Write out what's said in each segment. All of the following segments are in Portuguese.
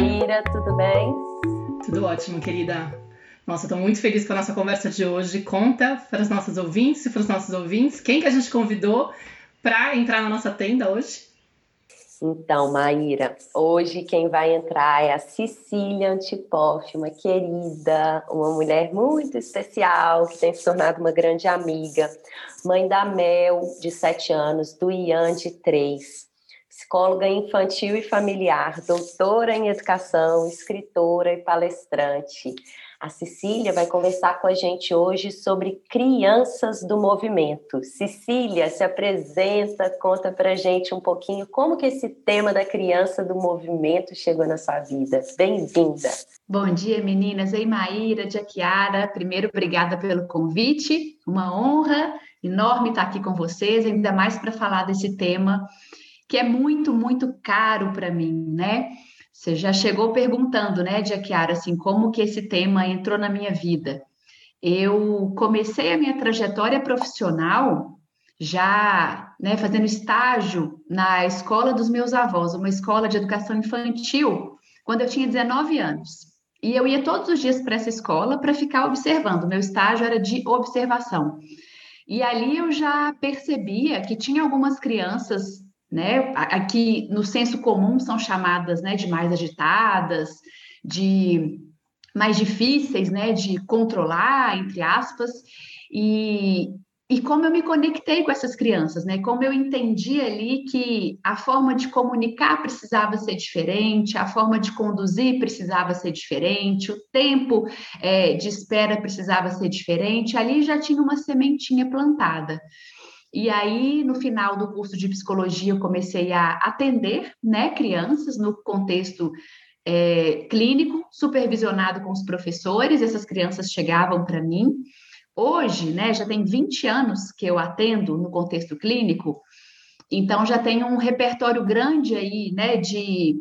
Maíra, tudo bem? Tudo ótimo, querida. Nossa, estou muito feliz com a nossa conversa de hoje. Conta para os nossos ouvintes e para os nossos ouvintes quem que a gente convidou para entrar na nossa tenda hoje. Então, Maíra, hoje quem vai entrar é a Cecília Antipoff, uma querida, uma mulher muito especial, que tem se tornado uma grande amiga, mãe da Mel, de 7 anos, do Ian, de 3, psicóloga infantil e familiar, doutora em educação, escritora e palestrante. A Cecília vai conversar com a gente hoje sobre crianças do movimento. Cecília, se apresenta, conta pra gente um pouquinho como que esse tema da criança do movimento chegou na sua vida. Bem-vinda. Bom dia, meninas. Ei, Maíra, Jaquiara. Primeiro, obrigada pelo convite. Uma honra enorme estar aqui com vocês, ainda mais para falar desse tema que é muito, muito caro para mim, né? Você já chegou perguntando, né, Jaquiara, assim, como que esse tema entrou na minha vida? Eu comecei a minha trajetória profissional já, né, fazendo estágio na escola dos meus avós, uma escola de educação infantil, quando eu tinha 19 anos. E eu ia todos os dias para essa escola para ficar observando. Meu estágio era de observação. E ali eu já percebia que tinha algumas crianças né? Aqui no senso comum são chamadas, né, de mais agitadas, de mais difíceis, né, de controlar, entre aspas, e, e como eu me conectei com essas crianças, né? Como eu entendi ali que a forma de comunicar precisava ser diferente, a forma de conduzir precisava ser diferente, o tempo é, de espera precisava ser diferente. Ali já tinha uma sementinha plantada. E aí, no final do curso de psicologia, eu comecei a atender né, crianças no contexto é, clínico, supervisionado com os professores, essas crianças chegavam para mim. Hoje, né, já tem 20 anos que eu atendo no contexto clínico, então já tenho um repertório grande aí, né, de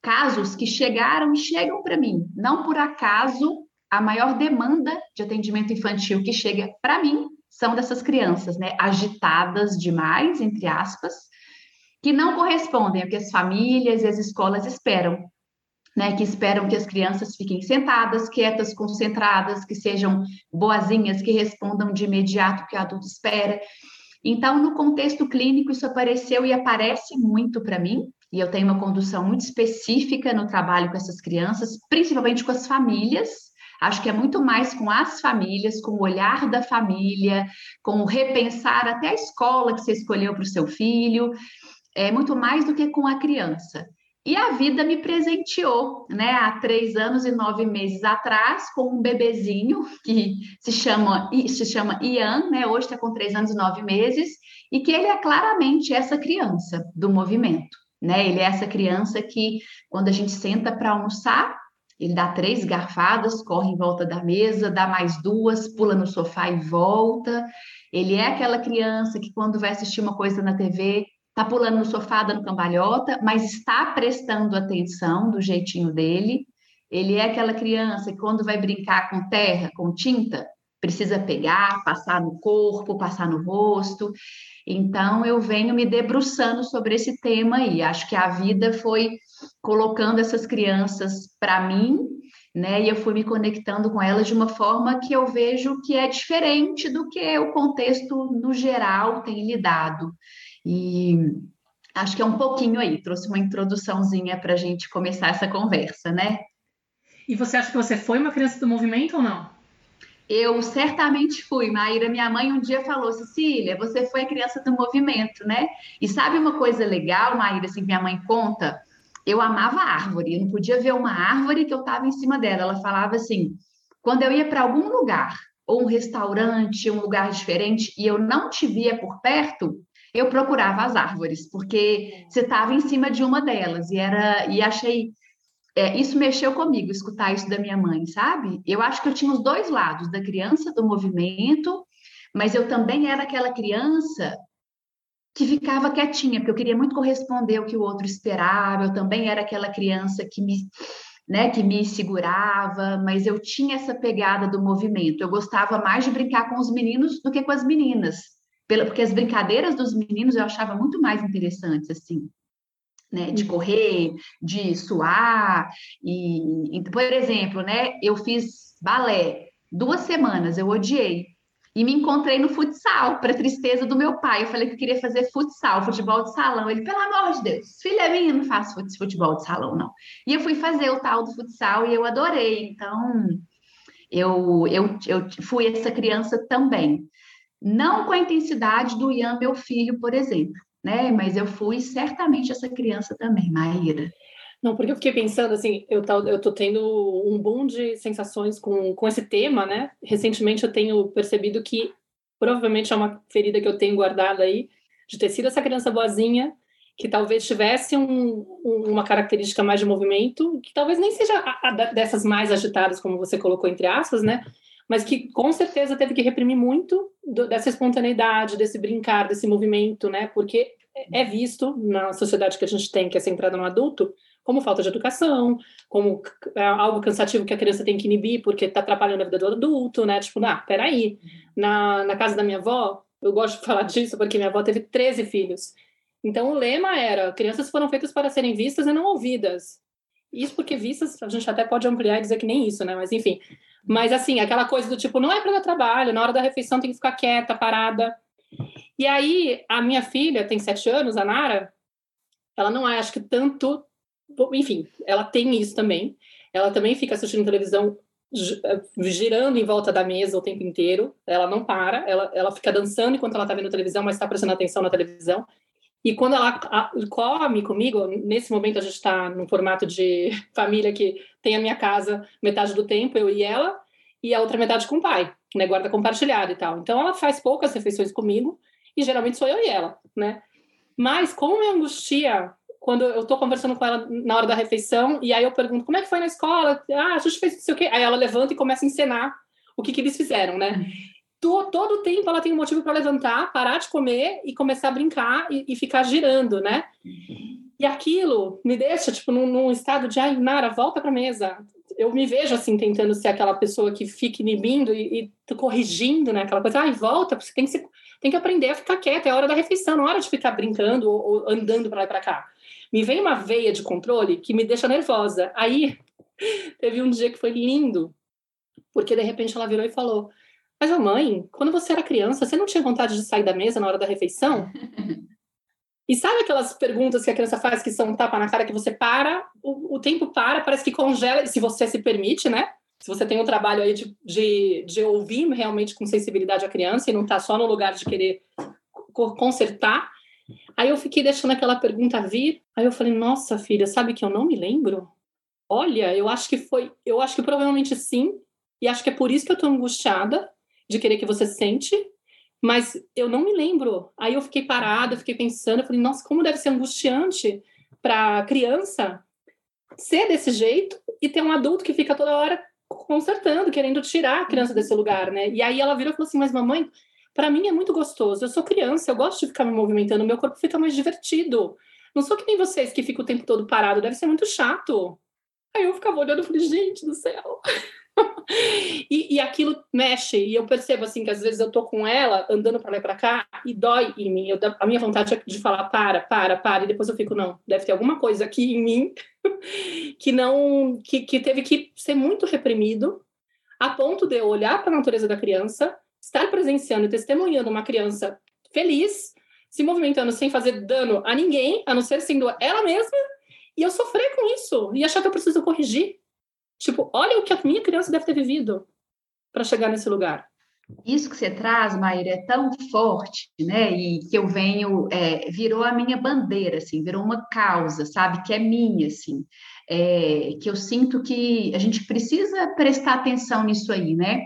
casos que chegaram e chegam para mim. Não por acaso a maior demanda de atendimento infantil que chega para mim são dessas crianças, né, agitadas demais, entre aspas, que não correspondem ao que as famílias e as escolas esperam, né, que esperam que as crianças fiquem sentadas, quietas, concentradas, que sejam boazinhas, que respondam de imediato o que o adulto espera. Então, no contexto clínico, isso apareceu e aparece muito para mim, e eu tenho uma condução muito específica no trabalho com essas crianças, principalmente com as famílias, Acho que é muito mais com as famílias, com o olhar da família, com o repensar até a escola que você escolheu para o seu filho, é muito mais do que com a criança. E a vida me presenteou, né, há três anos e nove meses atrás, com um bebezinho que se chama, se chama Ian, né, hoje está com três anos e nove meses, e que ele é claramente essa criança do movimento, né, ele é essa criança que, quando a gente senta para almoçar, ele dá três garfadas, corre em volta da mesa, dá mais duas, pula no sofá e volta. Ele é aquela criança que, quando vai assistir uma coisa na TV, está pulando no sofá, dando cambalhota, mas está prestando atenção do jeitinho dele. Ele é aquela criança que, quando vai brincar com terra, com tinta, precisa pegar, passar no corpo, passar no rosto. Então, eu venho me debruçando sobre esse tema aí. Acho que a vida foi colocando essas crianças para mim, né? E eu fui me conectando com elas de uma forma que eu vejo que é diferente do que o contexto no geral tem lidado. E acho que é um pouquinho aí, trouxe uma introduçãozinha para a gente começar essa conversa, né? E você acha que você foi uma criança do movimento ou não? Eu certamente fui, Maíra. Minha mãe um dia falou: Cecília, você foi a criança do movimento, né? E sabe uma coisa legal, Maíra, assim, que minha mãe conta? Eu amava árvore, eu não podia ver uma árvore que eu estava em cima dela. Ela falava assim: quando eu ia para algum lugar, ou um restaurante, um lugar diferente, e eu não te via por perto, eu procurava as árvores, porque você estava em cima de uma delas, e era e achei é, isso mexeu comigo, escutar isso da minha mãe, sabe? Eu acho que eu tinha os dois lados, da criança do movimento, mas eu também era aquela criança que ficava quietinha, porque eu queria muito corresponder ao que o outro esperava, eu também era aquela criança que me, né, que me segurava, mas eu tinha essa pegada do movimento. Eu gostava mais de brincar com os meninos do que com as meninas, porque as brincadeiras dos meninos eu achava muito mais interessantes, assim né, de uhum. correr, de suar, e, por exemplo, né, eu fiz balé duas semanas, eu odiei, e me encontrei no futsal, para tristeza do meu pai. Eu falei que eu queria fazer futsal, futebol de salão. Ele, pelo amor de Deus, filha minha, não faço futebol de salão, não. E eu fui fazer o tal do futsal e eu adorei. Então, eu, eu, eu fui essa criança também. Não com a intensidade do Ian, meu filho, por exemplo, né? Mas eu fui certamente essa criança também, Maíra. Não, porque eu fiquei pensando assim, eu, tô, eu tô tendo um boom de sensações com, com esse tema, né? Recentemente eu tenho percebido que provavelmente é uma ferida que eu tenho guardada aí, de ter sido essa criança boazinha, que talvez tivesse um, uma característica mais de movimento, que talvez nem seja a, a dessas mais agitadas, como você colocou entre aspas, né? Mas que com certeza teve que reprimir muito do, dessa espontaneidade, desse brincar, desse movimento, né? Porque é visto na sociedade que a gente tem, que é centrada no adulto, como falta de educação, como é algo cansativo que a criança tem que inibir porque está atrapalhando a vida do adulto, né? Tipo, ah, peraí. Na, na casa da minha avó, eu gosto de falar disso porque minha avó teve 13 filhos. Então o lema era: crianças foram feitas para serem vistas e não ouvidas. Isso porque vistas, a gente até pode ampliar e dizer que nem isso, né? Mas enfim. Mas assim, aquela coisa do tipo, não é para dar trabalho, na hora da refeição tem que ficar quieta, parada. E aí, a minha filha tem sete anos, a Nara, ela não é, acho que tanto enfim, ela tem isso também. Ela também fica assistindo televisão eh, girando em volta da mesa o tempo inteiro. Ela não para, ela, ela fica dançando enquanto ela está vendo televisão, mas está prestando atenção na televisão. E quando ela come comigo, nesse momento a gente está no formato de família que tem a minha casa metade do tempo, eu e ela, e a outra metade com o pai, né? Guarda compartilhada e tal. Então ela faz poucas refeições comigo, e geralmente sou eu e ela, né? Mas como me angustia quando eu estou conversando com ela na hora da refeição, e aí eu pergunto, como é que foi na escola? Ah, a gente fez não sei o quê. Aí ela levanta e começa a encenar o que, que eles fizeram, né? Todo, todo tempo ela tem um motivo para levantar, parar de comer e começar a brincar e, e ficar girando, né? E aquilo me deixa, tipo, num, num estado de, ai, Nara, volta para a mesa. Eu me vejo, assim, tentando ser aquela pessoa que fica inibindo e, e corrigindo, né? Aquela coisa, ai, volta, você tem que, ser, tem que aprender a ficar quieta, é a hora da refeição, não é hora de ficar brincando ou, ou andando para lá e para cá me vem uma veia de controle que me deixa nervosa. Aí teve um dia que foi lindo, porque de repente ela virou e falou: Mas, mãe, quando você era criança, você não tinha vontade de sair da mesa na hora da refeição? E sabe aquelas perguntas que a criança faz que são um tapa na cara que você para, o, o tempo para, parece que congela, se você se permite, né? Se você tem um trabalho aí de, de, de ouvir realmente com sensibilidade a criança e não tá só no lugar de querer consertar, Aí eu fiquei deixando aquela pergunta vir. Aí eu falei, nossa, filha, sabe que eu não me lembro? Olha, eu acho que foi, eu acho que provavelmente sim, e acho que é por isso que eu tô angustiada de querer que você sente, mas eu não me lembro. Aí eu fiquei parada, fiquei pensando, eu falei, nossa, como deve ser angustiante para criança ser desse jeito e ter um adulto que fica toda hora consertando, querendo tirar a criança desse lugar, né? E aí ela virou e falou assim: Mas mamãe, para mim é muito gostoso. Eu sou criança, eu gosto de ficar me movimentando, meu corpo fica mais divertido. Não sou que nem vocês que ficam o tempo todo parado, deve ser muito chato. Aí eu ficava olhando e falei, gente do céu. E, e, aquilo mexe, e eu percebo assim que às vezes eu tô com ela andando para lá e para cá e dói em mim. Eu, a minha vontade é de falar para, para, para, e depois eu fico, não, deve ter alguma coisa aqui em mim que não, que, que teve que ser muito reprimido a ponto de eu olhar para a natureza da criança estar presenciando e testemunhando uma criança feliz, se movimentando sem fazer dano a ninguém, a não ser sendo ela mesma, e eu sofrer com isso e achar que eu preciso corrigir. Tipo, olha o que a minha criança deve ter vivido para chegar nesse lugar. Isso que você traz, Maíra, é tão forte, né? E que eu venho, é, virou a minha bandeira, assim, virou uma causa, sabe? Que é minha, assim. É, que eu sinto que a gente precisa prestar atenção nisso aí, né?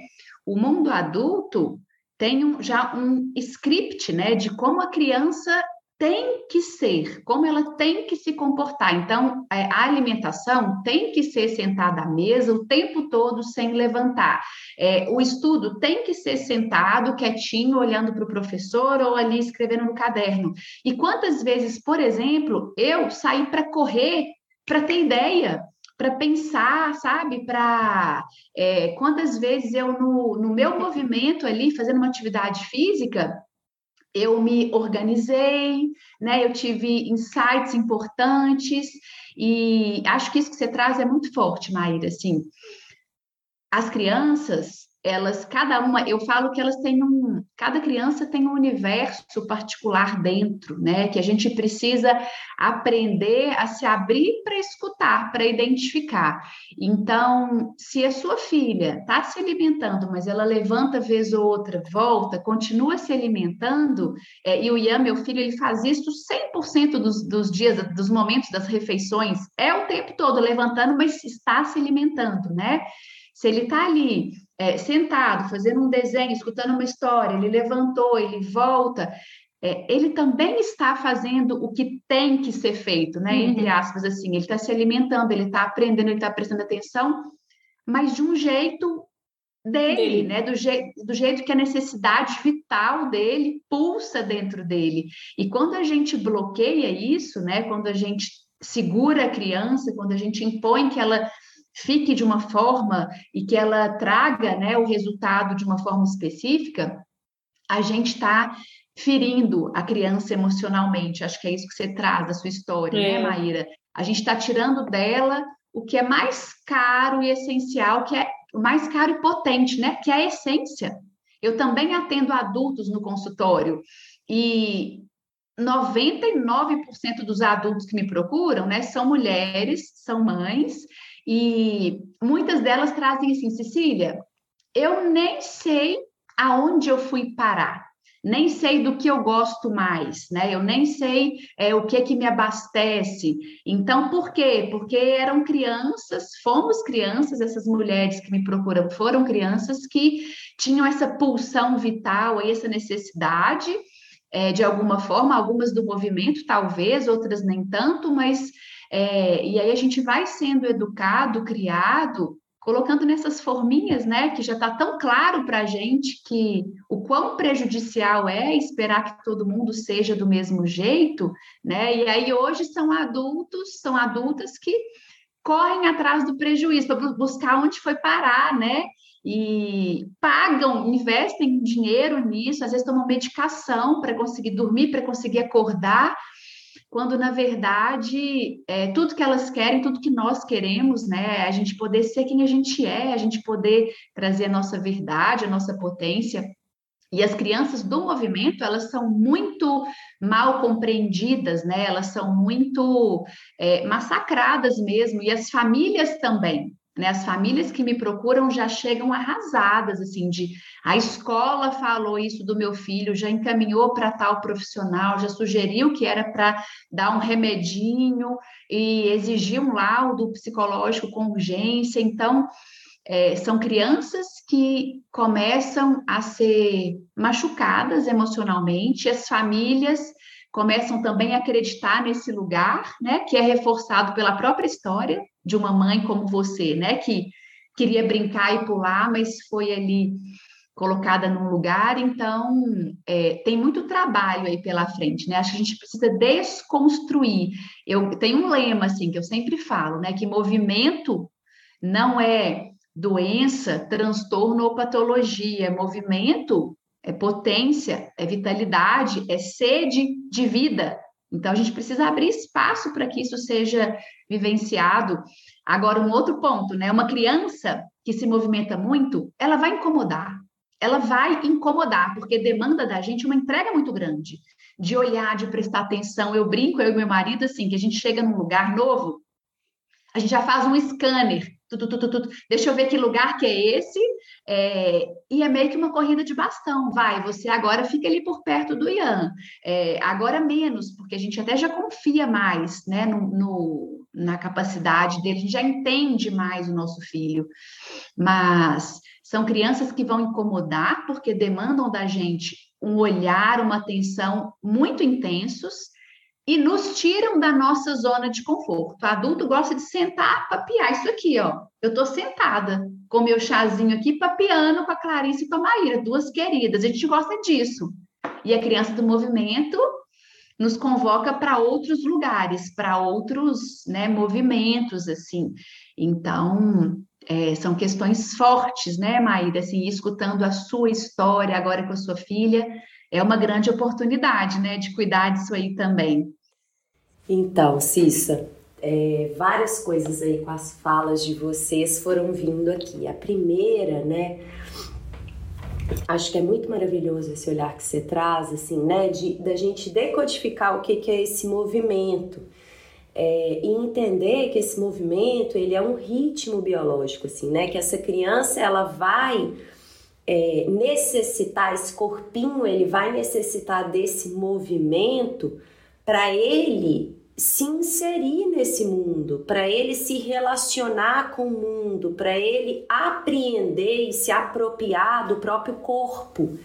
O mundo adulto tem um, já um script, né, de como a criança tem que ser, como ela tem que se comportar. Então, é, a alimentação tem que ser sentada à mesa o tempo todo sem levantar. É, o estudo tem que ser sentado, quietinho, olhando para o professor ou ali escrevendo no caderno. E quantas vezes, por exemplo, eu saí para correr para ter ideia? para pensar, sabe? Para é, quantas vezes eu, no, no meu movimento ali, fazendo uma atividade física, eu me organizei, né? Eu tive insights importantes e acho que isso que você traz é muito forte, Maíra, assim. As crianças, elas, cada uma, eu falo que elas têm um, cada criança tem um universo particular dentro, né? Que a gente precisa aprender a se abrir para escutar, para identificar. Então, se a sua filha está se alimentando, mas ela levanta vez ou outra, volta, continua se alimentando, é, e o Ian, meu filho, ele faz isso 100% dos, dos dias, dos momentos das refeições, é o tempo todo levantando, mas está se alimentando, né? Se ele está ali é, sentado, fazendo um desenho, escutando uma história, ele levantou, ele volta, é, ele também está fazendo o que tem que ser feito, né? Uhum. Entre aspas, assim, ele está se alimentando, ele está aprendendo, ele está prestando atenção, mas de um jeito dele, dele. né? Do, je do jeito que a necessidade vital dele pulsa dentro dele. E quando a gente bloqueia isso, né? Quando a gente segura a criança, quando a gente impõe que ela fique de uma forma e que ela traga né, o resultado de uma forma específica, a gente está ferindo a criança emocionalmente. Acho que é isso que você traz da sua história, né, é. né, Maíra? A gente está tirando dela o que é mais caro e essencial, que é o mais caro e potente, né? Que é a essência. Eu também atendo adultos no consultório e 99% dos adultos que me procuram, né, são mulheres, são mães e muitas delas trazem assim, Cecília, eu nem sei aonde eu fui parar, nem sei do que eu gosto mais, né? Eu nem sei é, o que que me abastece. Então, por quê? Porque eram crianças, fomos crianças, essas mulheres que me procuram foram crianças que tinham essa pulsão vital, essa necessidade é, de alguma forma, algumas do movimento, talvez, outras nem tanto, mas é, e aí a gente vai sendo educado, criado, colocando nessas forminhas, né, que já está tão claro para a gente que o quão prejudicial é esperar que todo mundo seja do mesmo jeito, né? E aí hoje são adultos, são adultas que correm atrás do prejuízo para buscar onde foi parar, né? E pagam, investem dinheiro nisso, às vezes tomam medicação para conseguir dormir, para conseguir acordar, quando na verdade é, tudo que elas querem, tudo que nós queremos, né, a gente poder ser quem a gente é, a gente poder trazer a nossa verdade, a nossa potência. E as crianças do movimento, elas são muito mal compreendidas, né? Elas são muito é, massacradas mesmo, e as famílias também. Né? As famílias que me procuram já chegam arrasadas, assim, de a escola falou isso do meu filho, já encaminhou para tal profissional, já sugeriu que era para dar um remedinho e exigir um laudo psicológico com urgência. Então, é, são crianças que começam a ser machucadas emocionalmente, as famílias começam também a acreditar nesse lugar, né, que é reforçado pela própria história de uma mãe como você, né, que queria brincar e pular, mas foi ali colocada num lugar, então é, tem muito trabalho aí pela frente, né? Acho que a gente precisa desconstruir. Eu tenho um lema assim que eu sempre falo, né? Que movimento não é doença, transtorno ou patologia. Movimento é potência, é vitalidade, é sede de vida. Então, a gente precisa abrir espaço para que isso seja vivenciado. Agora, um outro ponto, né? Uma criança que se movimenta muito, ela vai incomodar. Ela vai incomodar, porque demanda da gente uma entrega muito grande, de olhar, de prestar atenção. Eu brinco, eu e meu marido, assim, que a gente chega num lugar novo, a gente já faz um scanner. Tu, tu, tu, deixa eu ver que lugar que é esse, é, e é meio que uma corrida de bastão, vai, você agora fica ali por perto do Ian, é, agora menos, porque a gente até já confia mais, né, no, no, na capacidade dele, a gente já entende mais o nosso filho, mas são crianças que vão incomodar, porque demandam da gente um olhar, uma atenção muito intensos, e nos tiram da nossa zona de conforto. O adulto gosta de sentar, papiar isso aqui, ó. Eu tô sentada com meu chazinho aqui, papiando com a Clarice e com a Maíra, duas queridas. A gente gosta disso. E a criança do movimento nos convoca para outros lugares, para outros né, movimentos, assim. Então, é, são questões fortes, né, Maíra? Assim, escutando a sua história agora com a sua filha, é uma grande oportunidade, né, de cuidar disso aí também. Então, Cissa, é, várias coisas aí com as falas de vocês foram vindo aqui. A primeira, né, acho que é muito maravilhoso esse olhar que você traz, assim, né, de da gente decodificar o que, que é esse movimento é, e entender que esse movimento ele é um ritmo biológico, assim, né, que essa criança ela vai é, necessitar, esse corpinho, ele vai necessitar desse movimento para ele se inserir nesse mundo, para ele se relacionar com o mundo, para ele apreender e se apropriar do próprio corpo,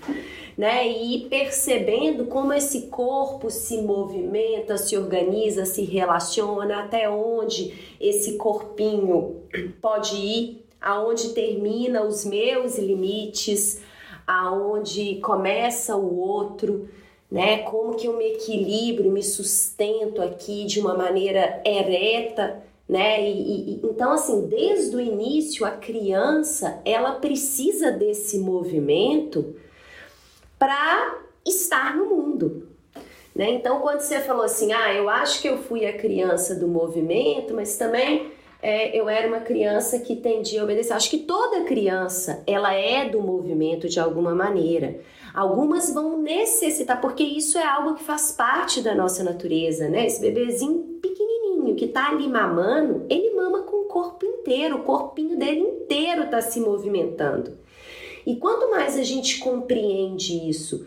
né? E ir percebendo como esse corpo se movimenta, se organiza, se relaciona, até onde esse corpinho pode ir aonde termina os meus limites, aonde começa o outro, né? Como que eu me equilibro, me sustento aqui de uma maneira ereta, né? E, e, então assim, desde o início a criança ela precisa desse movimento para estar no mundo. Né? Então, quando você falou assim, ah, eu acho que eu fui a criança do movimento, mas também é, eu era uma criança que tendia a obedecer. Acho que toda criança, ela é do movimento de alguma maneira. Algumas vão necessitar, porque isso é algo que faz parte da nossa natureza, né? Esse bebezinho pequenininho que tá ali mamando, ele mama com o corpo inteiro, o corpinho dele inteiro tá se movimentando. E quanto mais a gente compreende isso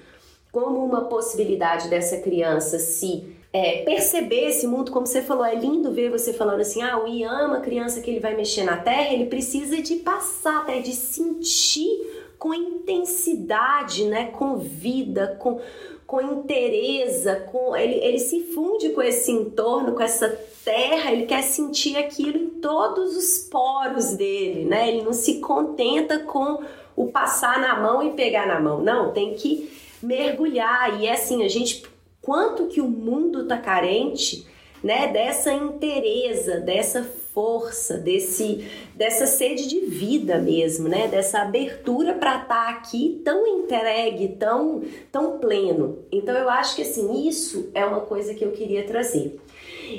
como uma possibilidade dessa criança se é, perceber esse mundo, como você falou, é lindo ver você falando assim, ah, o Ian ama a criança que ele vai mexer na terra, ele precisa de passar, até de sentir com intensidade, né, com vida, com, com interesa, com ele, ele se funde com esse entorno, com essa terra, ele quer sentir aquilo em todos os poros dele, né? Ele não se contenta com o passar na mão e pegar na mão, não, tem que mergulhar. E é assim, a gente quanto que o mundo está carente, né, dessa interesa, dessa força, desse dessa sede de vida mesmo, né, dessa abertura para estar tá aqui tão entregue, tão tão pleno. Então eu acho que assim, isso é uma coisa que eu queria trazer.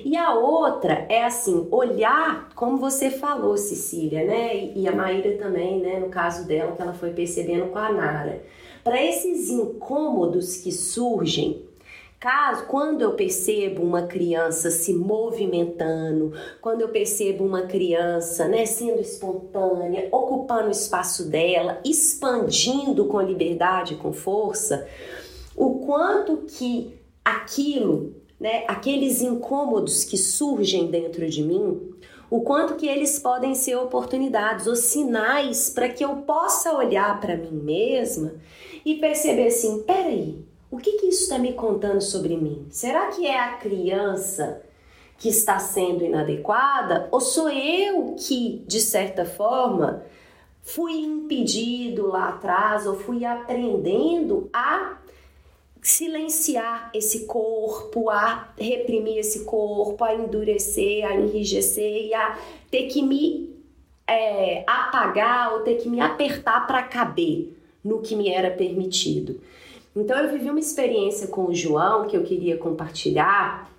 E a outra é assim, olhar, como você falou, Cecília, né? E a Maíra também, né? No caso dela, que ela foi percebendo com a Nara. Para esses incômodos que surgem Caso, quando eu percebo uma criança se movimentando, quando eu percebo uma criança né, sendo espontânea, ocupando o espaço dela, expandindo com liberdade, com força, o quanto que aquilo, né, aqueles incômodos que surgem dentro de mim, o quanto que eles podem ser oportunidades ou sinais para que eu possa olhar para mim mesma e perceber assim, peraí, o que, que isso está me contando sobre mim? Será que é a criança que está sendo inadequada ou sou eu que, de certa forma, fui impedido lá atrás ou fui aprendendo a silenciar esse corpo, a reprimir esse corpo, a endurecer, a enrijecer e a ter que me é, apagar ou ter que me apertar para caber no que me era permitido. Então eu vivi uma experiência com o João que eu queria compartilhar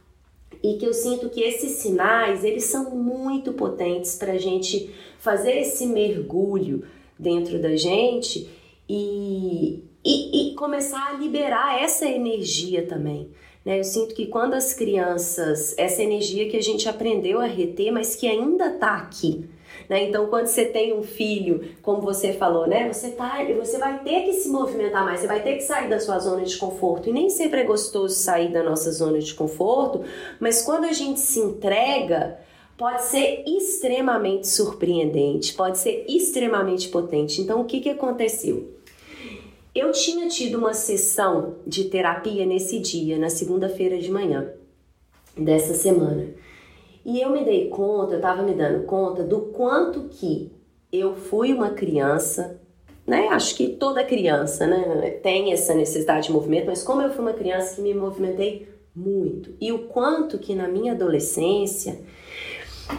e que eu sinto que esses sinais eles são muito potentes para a gente fazer esse mergulho dentro da gente e, e, e, começar a liberar essa energia também. Né? Eu sinto que quando as crianças, essa energia que a gente aprendeu a reter, mas que ainda está aqui, né? Então, quando você tem um filho, como você falou, né? Você, tá, você vai ter que se movimentar mais, você vai ter que sair da sua zona de conforto. E nem sempre é gostoso sair da nossa zona de conforto, mas quando a gente se entrega, pode ser extremamente surpreendente, pode ser extremamente potente. Então, o que, que aconteceu? Eu tinha tido uma sessão de terapia nesse dia, na segunda-feira de manhã dessa semana. E eu me dei conta, eu estava me dando conta do quanto que eu fui uma criança, né? Acho que toda criança, né, tem essa necessidade de movimento, mas como eu fui uma criança que me movimentei muito e o quanto que na minha adolescência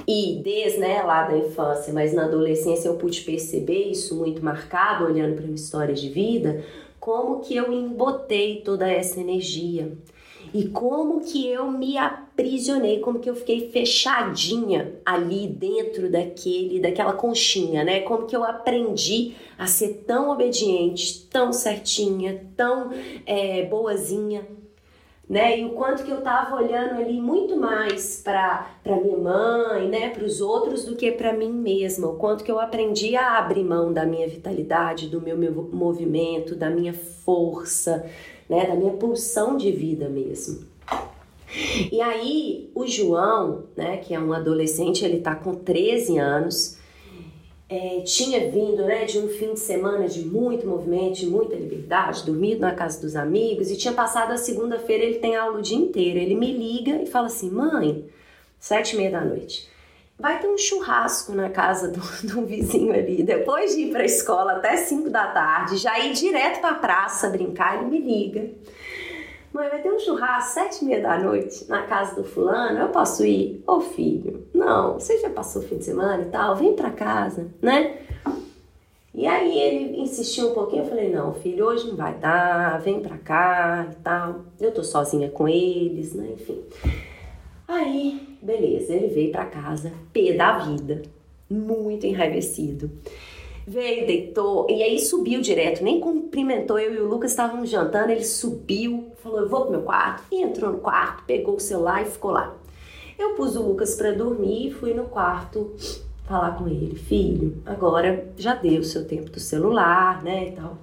E desde né, lá da infância, mas na adolescência eu pude perceber isso muito marcado olhando para minha história de vida, como que eu embotei toda essa energia e como que eu me aprisionei, como que eu fiquei fechadinha ali dentro daquele, daquela conchinha, né? Como que eu aprendi a ser tão obediente, tão certinha, tão é, boazinha, né? E o quanto que eu tava olhando ali muito mais para minha mãe, né, para os outros do que para mim mesma. O quanto que eu aprendi a abrir mão da minha vitalidade, do meu, meu movimento, da minha força, né, da minha pulsão de vida mesmo. E aí, o João, né, que é um adolescente, ele tá com 13 anos, é, tinha vindo né, de um fim de semana de muito movimento, de muita liberdade, dormido na casa dos amigos, e tinha passado a segunda-feira, ele tem aula o dia inteiro. Ele me liga e fala assim: mãe, sete e meia da noite, vai ter um churrasco na casa do, do vizinho ali. Depois de ir para a escola até cinco da tarde, já ir direto para a praça brincar, ele me liga. Mãe, vai ter um churrasco sete e meia da noite na casa do fulano, eu posso ir? Ô filho, não, você já passou o fim de semana e tal, vem pra casa, né? E aí ele insistiu um pouquinho, eu falei, não, filho, hoje não vai dar, vem pra cá e tal. Eu tô sozinha com eles, né, enfim. Aí, beleza, ele veio pra casa, pé da vida, muito enraivecido veio, deitou, e aí subiu direto, nem cumprimentou. Eu e o Lucas estávamos jantando, ele subiu, falou: Eu vou pro meu quarto, e entrou no quarto, pegou o celular e ficou lá. Eu pus o Lucas para dormir e fui no quarto falar com ele: Filho, agora já deu o seu tempo do celular, né, e tal.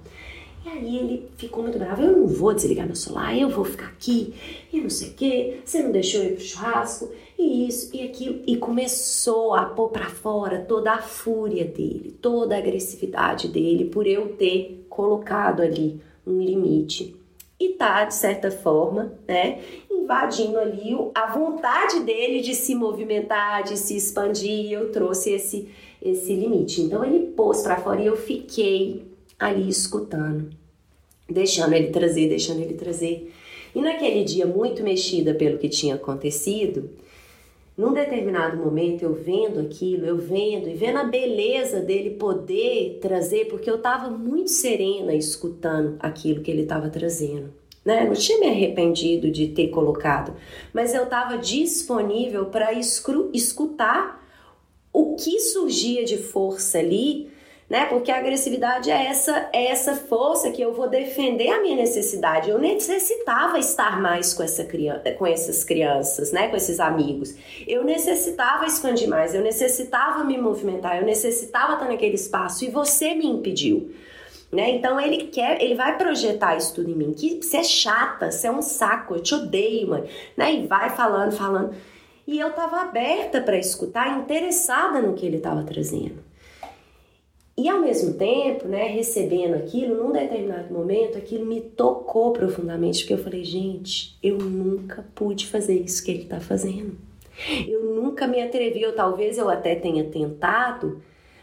E aí ele ficou muito bravo, eu não vou desligar meu celular, eu vou ficar aqui, e não sei o que, você não deixou eu ir pro churrasco, e isso, e aquilo. E começou a pôr pra fora toda a fúria dele, toda a agressividade dele por eu ter colocado ali um limite. E tá, de certa forma, né, invadindo ali a vontade dele de se movimentar, de se expandir, eu trouxe esse, esse limite. Então ele pôs pra fora e eu fiquei ali escutando, deixando ele trazer, deixando ele trazer. E naquele dia, muito mexida pelo que tinha acontecido, num determinado momento, eu vendo aquilo, eu vendo e vendo a beleza dele poder trazer, porque eu estava muito serena escutando aquilo que ele estava trazendo. Né? Não tinha me arrependido de ter colocado, mas eu estava disponível para escutar o que surgia de força ali né? Porque a agressividade é essa, é essa força que eu vou defender a minha necessidade. Eu necessitava estar mais com, essa criança, com essas crianças, né? Com esses amigos. Eu necessitava expandir mais, eu necessitava me movimentar, eu necessitava estar naquele espaço e você me impediu. Né? Então ele quer, ele vai projetar isso tudo em mim, que você é chata, você é um saco, eu te odeio, mãe, né? E vai falando, falando. E eu tava aberta para escutar, interessada no que ele tava trazendo. E ao mesmo tempo, né, recebendo aquilo, num determinado momento, aquilo me tocou profundamente, porque eu falei, gente, eu nunca pude fazer isso que ele está fazendo. Eu nunca me atrevi, ou talvez eu até tenha tentado,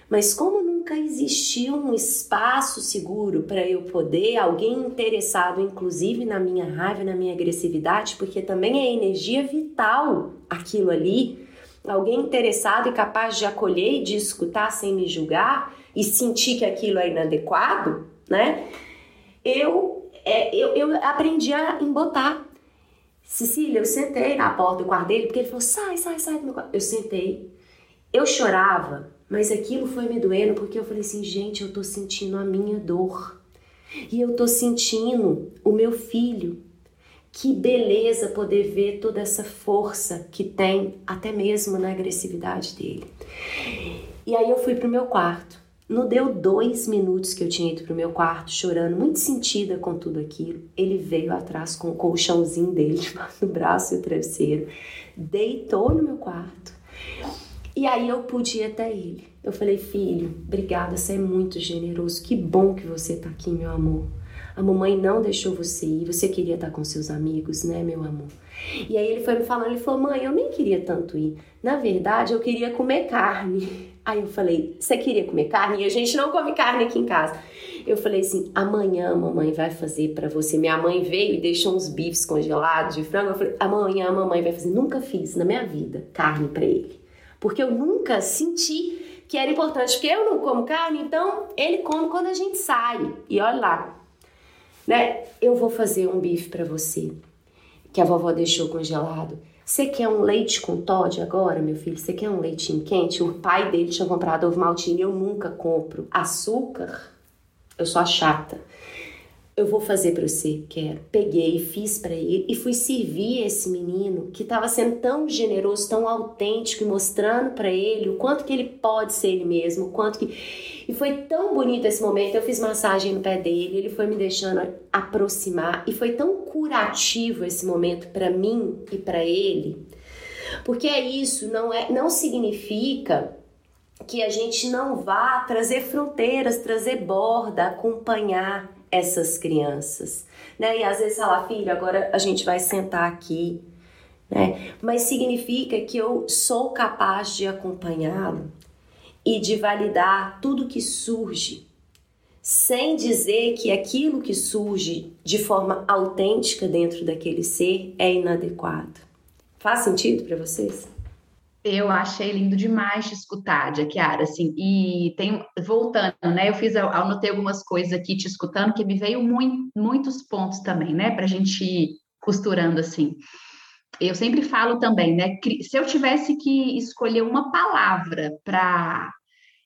mas como nunca existiu um espaço seguro para eu poder, alguém interessado, inclusive na minha raiva, na minha agressividade, porque também é energia vital aquilo ali, alguém interessado e capaz de acolher e de escutar sem me julgar e sentir que aquilo é inadequado, né? Eu, é, eu, eu aprendi a embotar. Cecília, eu sentei na porta do quarto dele porque ele falou: sai, sai, sai do meu quarto. Eu sentei, eu chorava, mas aquilo foi me doendo porque eu falei assim: gente, eu tô sentindo a minha dor e eu tô sentindo o meu filho. Que beleza poder ver toda essa força que tem, até mesmo na agressividade dele. E aí eu fui pro meu quarto. Não deu dois minutos que eu tinha ido pro meu quarto chorando, muito sentida com tudo aquilo. Ele veio atrás com o colchãozinho dele no braço e o travesseiro, deitou no meu quarto. E aí eu pude ir até ele. Eu falei, filho, obrigada, você é muito generoso. Que bom que você tá aqui, meu amor. A mamãe não deixou você ir, você queria estar com seus amigos, né, meu amor? E aí ele foi me falando, ele falou, mãe, eu nem queria tanto ir. Na verdade, eu queria comer carne. Aí eu falei, você queria comer carne? E a gente não come carne aqui em casa. Eu falei assim, amanhã a mamãe vai fazer para você. Minha mãe veio e deixou uns bifes congelados de frango. Eu falei, amanhã a mamãe vai fazer. Nunca fiz na minha vida carne para ele. porque eu nunca senti que era importante, porque eu não como carne, então ele come quando a gente sai. E olha lá, né? Eu vou fazer um bife para você, que a vovó deixou congelado. Você quer um leite com Todd agora, meu filho? Você quer um leitinho quente? O pai dele tinha comprado ovo maltine, eu nunca compro. Açúcar, eu sou a chata eu vou fazer para você, quero. Peguei, fiz para ele e fui servir esse menino que estava sendo tão generoso, tão autêntico e mostrando para ele o quanto que ele pode ser ele mesmo, o quanto que e foi tão bonito esse momento. Eu fiz massagem no pé dele, ele foi me deixando aproximar e foi tão curativo esse momento para mim e para ele. Porque é isso, não é, não significa que a gente não vá trazer fronteiras, trazer borda, acompanhar essas crianças, né? E às vezes falar, filho, agora a gente vai sentar aqui, né? Mas significa que eu sou capaz de acompanhá-lo e de validar tudo que surge, sem dizer que aquilo que surge de forma autêntica dentro daquele ser é inadequado. Faz sentido para vocês? Eu achei lindo demais te escutar, Jaquiara, assim, e tem, voltando, né, eu fiz, anotei algumas coisas aqui te escutando, que me veio muito, muitos pontos também, né, para a gente ir costurando, assim. Eu sempre falo também, né, se eu tivesse que escolher uma palavra para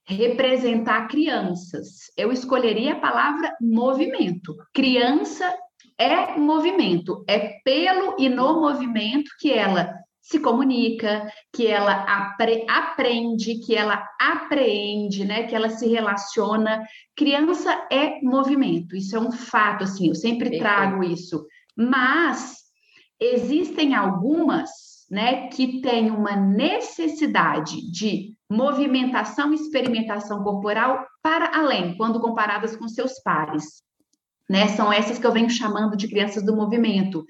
representar crianças, eu escolheria a palavra movimento. Criança é movimento, é pelo e no movimento que ela se comunica, que ela apre aprende, que ela apreende, né? Que ela se relaciona. Criança é movimento, isso é um fato, assim, eu sempre trago isso. Mas existem algumas, né, que têm uma necessidade de movimentação e experimentação corporal para além, quando comparadas com seus pares né? São essas que eu venho chamando de crianças do movimento.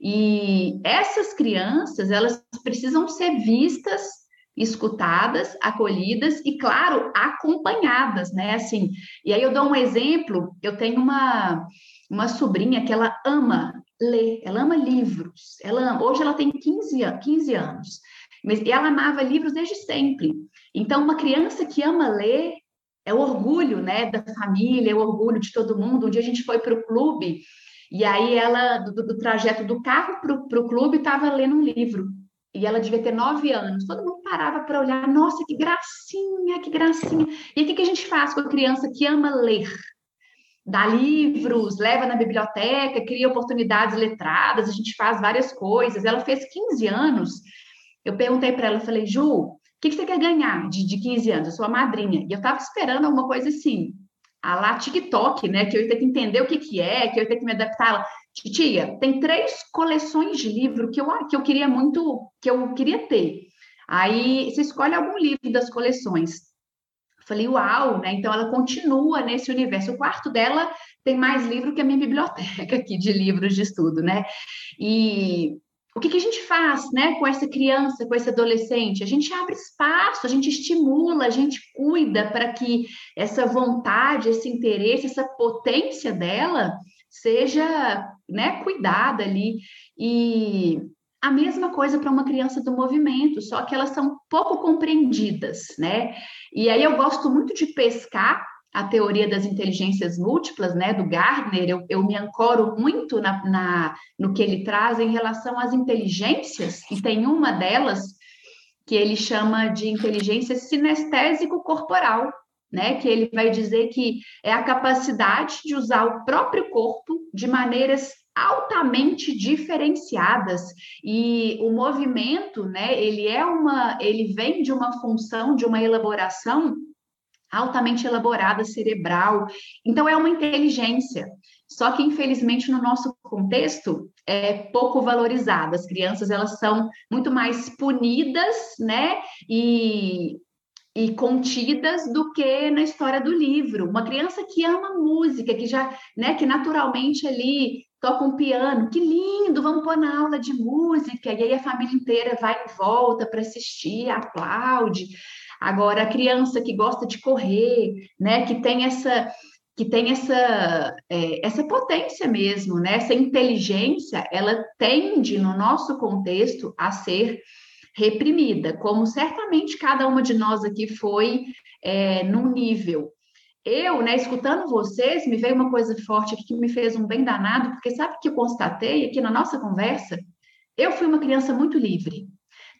E essas crianças, elas precisam ser vistas, escutadas, acolhidas e, claro, acompanhadas, né? Assim, e aí eu dou um exemplo, eu tenho uma, uma sobrinha que ela ama ler, ela ama livros, ela ama, hoje ela tem 15, 15 anos, mas ela amava livros desde sempre. Então, uma criança que ama ler, é o orgulho, né, da família, é o orgulho de todo mundo. Um dia a gente foi para o clube e aí ela, do, do trajeto do carro para o clube, estava lendo um livro. E ela devia ter nove anos. Todo mundo parava para olhar. Nossa, que gracinha, que gracinha. E o que, que a gente faz com a criança que ama ler? Dá livros, leva na biblioteca, cria oportunidades letradas, a gente faz várias coisas. Ela fez 15 anos. Eu perguntei para ela, falei, Ju, que, que você quer ganhar de, de 15 anos? Eu sou a madrinha. E eu estava esperando alguma coisa assim, a lá TikTok, né? Que eu ia ter que entender o que, que é, que eu ia ter que me adaptar. Tia, tem três coleções de livro que eu, que eu queria muito, que eu queria ter. Aí você escolhe algum livro das coleções. Falei, uau, né? Então ela continua nesse universo. O quarto dela tem mais livro que a minha biblioteca aqui de livros de estudo, né? E o que, que, a gente faz né, com essa criança, com esse adolescente? A gente abre espaço, a gente estimula, a gente cuida para que essa vontade, esse interesse, essa potência dela seja né, cuidada ali. E a mesma coisa para uma criança do movimento, só que elas são pouco compreendidas, né? E aí eu gosto muito de pescar a teoria das inteligências múltiplas, né, do Gardner, eu, eu me ancoro muito na, na, no que ele traz em relação às inteligências, e tem uma delas que ele chama de inteligência sinestésico-corporal, né, que ele vai dizer que é a capacidade de usar o próprio corpo de maneiras altamente diferenciadas. E o movimento, né, ele é uma, ele vem de uma função, de uma elaboração altamente elaborada, cerebral. Então, é uma inteligência. Só que, infelizmente, no nosso contexto, é pouco valorizada. As crianças, elas são muito mais punidas, né? E, e contidas do que na história do livro. Uma criança que ama música, que já, né, que naturalmente ali toca um piano, que lindo, vamos pôr na aula de música, e aí a família inteira vai em volta para assistir, aplaude. Agora, a criança que gosta de correr, né, que tem essa que tem essa, é, essa potência mesmo, né? essa inteligência, ela tende, no nosso contexto, a ser reprimida, como certamente cada uma de nós aqui foi é, num nível. Eu, né, escutando vocês, me veio uma coisa forte aqui que me fez um bem danado, porque sabe que eu constatei aqui na nossa conversa? Eu fui uma criança muito livre.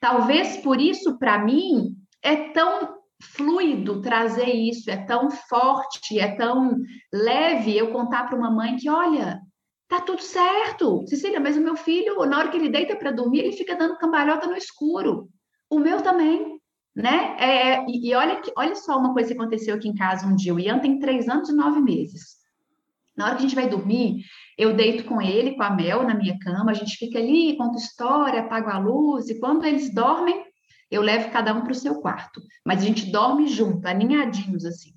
Talvez por isso, para mim, é tão fluido trazer isso, é tão forte, é tão leve eu contar para uma mãe que, olha, tá tudo certo. Cecília, mas o meu filho, na hora que ele deita para dormir, ele fica dando cambalhota no escuro. O meu também, né? É, é, e, e olha, que, olha só uma coisa que aconteceu aqui em casa um dia. O Ian tem três anos e nove meses. Na hora que a gente vai dormir, eu deito com ele, com a Mel, na minha cama, a gente fica ali, conta história, apaga a luz, e quando eles dormem, eu levo cada um para o seu quarto. Mas a gente dorme junto, aninhadinhos assim.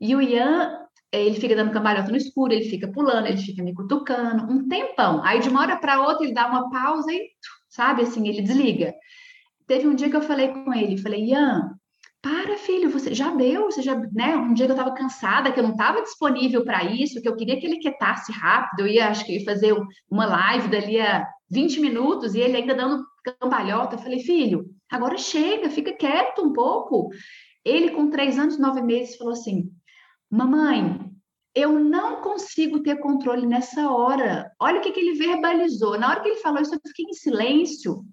E o Ian, ele fica dando cambalhota no escuro, ele fica pulando, ele fica me cutucando, um tempão. Aí de uma hora para outra ele dá uma pausa e, sabe, assim, ele desliga. Teve um dia que eu falei com ele, falei, Ian, para, filho, você já deu, você já, né? Um dia que eu estava cansada, que eu não estava disponível para isso, que eu queria que ele quietasse rápido, eu ia, acho que ia fazer uma live dali a 20 minutos e ele ainda dando cambalhota. Eu falei, filho, agora chega, fica quieto um pouco. Ele, com três anos nove meses, falou assim: Mamãe, eu não consigo ter controle nessa hora. Olha o que, que ele verbalizou. Na hora que ele falou isso, eu fiquei em silêncio.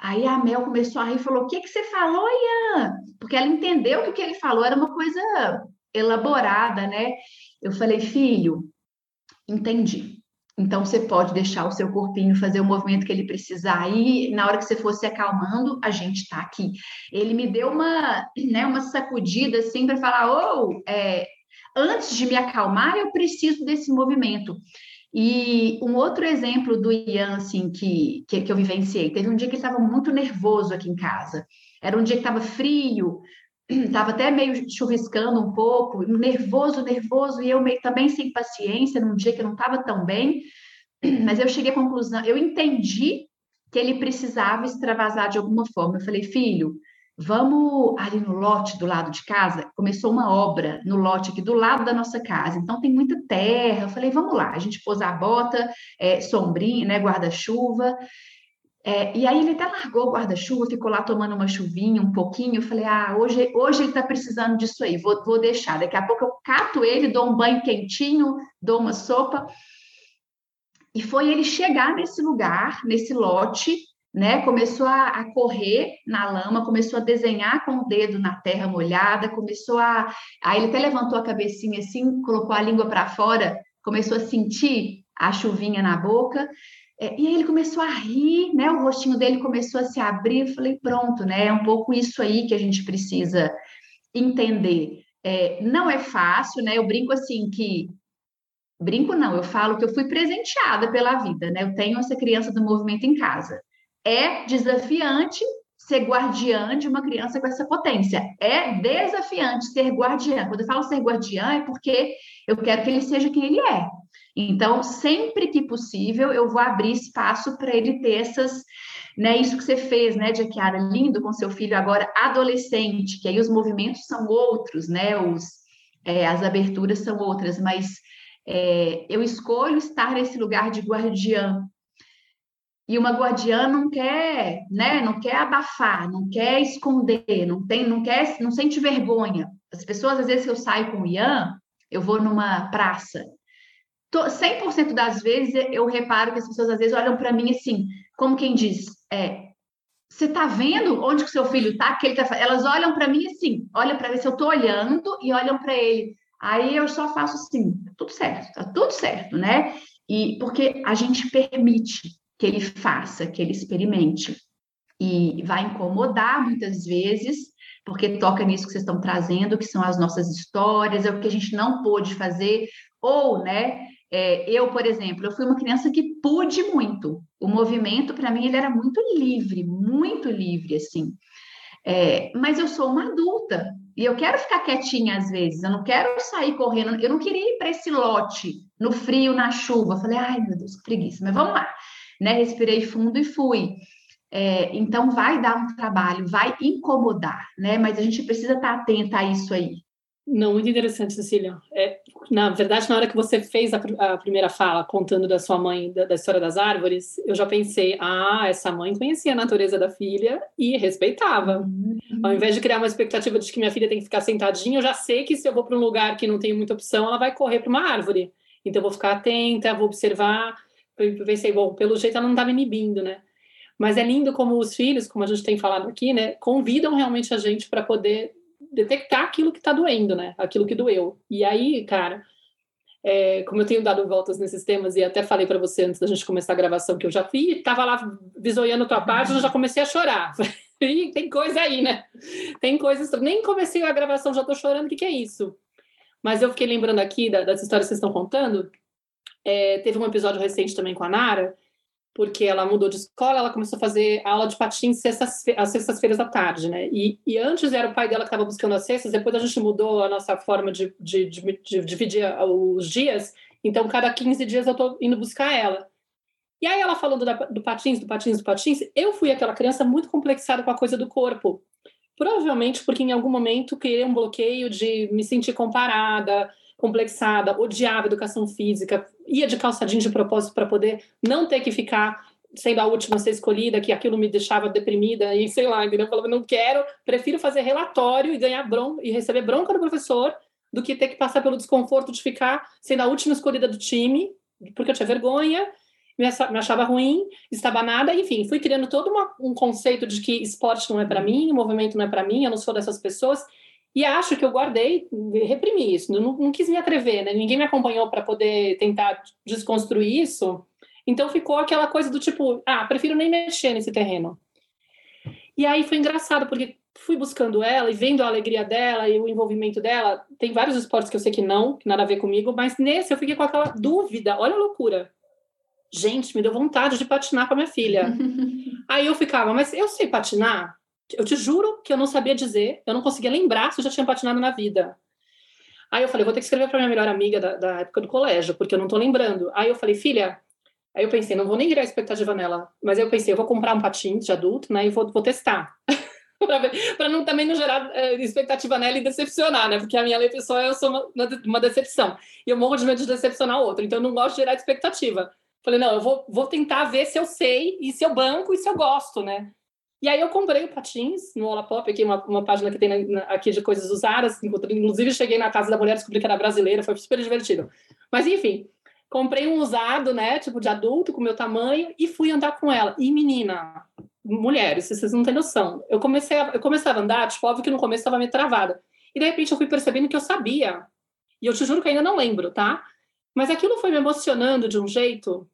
Aí a Mel começou a rir e falou: O que, que você falou, Ian? Porque ela entendeu que o que ele falou era uma coisa elaborada, né? Eu falei: Filho, entendi. Então, você pode deixar o seu corpinho fazer o movimento que ele precisar e na hora que você for se acalmando, a gente está aqui. Ele me deu uma, né, uma sacudida assim para falar: oh, é, antes de me acalmar, eu preciso desse movimento. E um outro exemplo do Ian, assim, que, que, que eu vivenciei, teve um dia que ele estava muito nervoso aqui em casa. Era um dia que estava frio, estava até meio chuviscando um pouco, nervoso, nervoso, e eu meio também sem paciência, num dia que eu não estava tão bem, mas eu cheguei à conclusão, eu entendi que ele precisava extravasar de alguma forma. Eu falei, filho, vamos ali no lote do lado de casa. Começou uma obra no lote aqui do lado da nossa casa, então tem muita terra. Eu falei, vamos lá. A gente pôs a bota, é, sombrinha, né, guarda-chuva. É, e aí ele até largou o guarda-chuva, ficou lá tomando uma chuvinha um pouquinho. Eu falei, ah, hoje, hoje ele está precisando disso aí, vou, vou deixar. Daqui a pouco eu cato ele, dou um banho quentinho, dou uma sopa. E foi ele chegar nesse lugar, nesse lote, né? Começou a, a, correr na lama, começou a desenhar com o dedo na terra molhada, começou a. Aí ele até levantou a cabecinha assim, colocou a língua para fora, começou a sentir a chuvinha na boca. É, e aí ele começou a rir, né? O rostinho dele começou a se abrir. Eu falei, pronto, né? É um pouco isso aí que a gente precisa entender. É, não é fácil, né? Eu brinco assim que brinco não, eu falo que eu fui presenteada pela vida, né? Eu tenho essa criança do movimento em casa. É desafiante ser guardiã de uma criança com essa potência. É desafiante ser guardiã. Quando eu falo ser guardiã, é porque eu quero que ele seja quem ele é. Então, sempre que possível, eu vou abrir espaço para ele ter essas, né, isso que você fez, né, Jaquiara, lindo com seu filho agora adolescente, que aí os movimentos são outros, né, os, é, as aberturas são outras, mas é, eu escolho estar nesse lugar de guardiã. E uma guardiã não quer, né, não quer abafar, não quer esconder, não tem, não quer, não sente vergonha. As pessoas, às vezes, eu saio com o Ian, eu vou numa praça, 100% das vezes eu reparo que as pessoas às vezes olham para mim assim, como quem diz, é, você está vendo onde que seu filho está? Que ele tá, elas olham para mim assim, olham para ver se eu estou olhando e olham para ele. Aí eu só faço assim, tá tudo certo, tá tudo certo, né? E porque a gente permite que ele faça, que ele experimente. E vai incomodar muitas vezes, porque toca nisso que vocês estão trazendo, que são as nossas histórias, é o que a gente não pôde fazer, ou, né, é, eu, por exemplo, eu fui uma criança que pude muito. O movimento, para mim, ele era muito livre, muito livre, assim. É, mas eu sou uma adulta e eu quero ficar quietinha às vezes. Eu não quero sair correndo. Eu não queria ir para esse lote no frio, na chuva. Eu falei, ai meu Deus, que preguiça. Mas vamos lá, né? Respirei fundo e fui. É, então vai dar um trabalho, vai incomodar, né? Mas a gente precisa estar atenta a isso aí. Não, muito interessante, Cecília. É, na verdade, na hora que você fez a, a primeira fala, contando da sua mãe, da, da, história das árvores, eu já pensei, ah, essa mãe conhecia a natureza da filha e respeitava. Uhum. Ao invés de criar uma expectativa de que minha filha tem que ficar sentadinha, eu já sei que se eu vou para um lugar que não tem muita opção, ela vai correr para uma árvore. Então, eu vou ficar atenta, vou observar. Eu pensei, bom, pelo jeito ela não está me inibindo, né? Mas é lindo como os filhos, como a gente tem falado aqui, né, convidam realmente a gente para poder detectar aquilo que está doendo, né? Aquilo que doeu. E aí, cara, é, como eu tenho dado voltas nesses temas e até falei para você antes da gente começar a gravação que eu já fui, estava lá visoiando a tua página, já comecei a chorar. e tem coisa aí, né? Tem coisas. Nem comecei a gravação, já estou chorando. O que, que é isso? Mas eu fiquei lembrando aqui das histórias que vocês estão contando. É, teve um episódio recente também com a Nara, porque ela mudou de escola, ela começou a fazer aula de patins sextas, às sextas-feiras à tarde, né? E, e, antes era o pai dela que estava buscando as sextas, depois a gente mudou a nossa forma de, de, de, de dividir os dias, então cada 15 dias eu estou indo buscar ela. E aí ela falando da, do patins, do patins, do patins, eu fui aquela criança muito complexada com a coisa do corpo. Provavelmente porque em algum momento criei um bloqueio de me sentir comparada, complexada, odiava educação física, ia de calçadinho de propósito para poder não ter que ficar sendo a última a ser escolhida, que aquilo me deixava deprimida e sei lá, entendeu? Eu falava, não quero, prefiro fazer relatório e ganhar bronca e receber bronca do professor do que ter que passar pelo desconforto de ficar sendo a última escolhida do time, porque eu tinha vergonha, me achava ruim, estava nada, enfim, fui criando todo uma, um conceito de que esporte não é para mim, movimento não é para mim, eu não sou dessas pessoas. E acho que eu guardei, reprimi isso, não, não quis me atrever, né? Ninguém me acompanhou para poder tentar desconstruir isso. Então ficou aquela coisa do tipo, ah, prefiro nem mexer nesse terreno. E aí foi engraçado, porque fui buscando ela e vendo a alegria dela e o envolvimento dela. Tem vários esportes que eu sei que não, que nada a ver comigo, mas nesse eu fiquei com aquela dúvida. Olha a loucura. Gente, me deu vontade de patinar com a minha filha. aí eu ficava, mas eu sei patinar? Eu te juro que eu não sabia dizer, eu não conseguia lembrar se eu já tinha patinado na vida. Aí eu falei, vou ter que escrever para minha melhor amiga da, da, época do colégio, porque eu não tô lembrando. Aí eu falei, filha, aí eu pensei, não vou nem virar expectativa nela, mas eu pensei, eu vou comprar um patins de adulto, né, e vou, vou testar. para não também não gerar é, expectativa nela e decepcionar, né? Porque a minha lei pessoal eu sou uma, uma decepção. E eu morro de medo de decepcionar o outro, então eu não gosto de gerar expectativa. Falei, não, eu vou, vou tentar ver se eu sei e se eu banco e se eu gosto, né? E aí eu comprei o patins no Olapop, aqui uma, uma página que tem na, na, aqui de coisas usadas. Inclusive cheguei na casa da mulher, descobri que era brasileira, foi super divertido. Mas enfim, comprei um usado, né, tipo de adulto, com meu tamanho, e fui andar com ela. E menina, mulheres, vocês não têm noção. Eu comecei a, eu começava a andar, tipo, óbvio que no começo estava meio travada. E de repente eu fui percebendo que eu sabia. E eu te juro que ainda não lembro, tá? Mas aquilo foi me emocionando de um jeito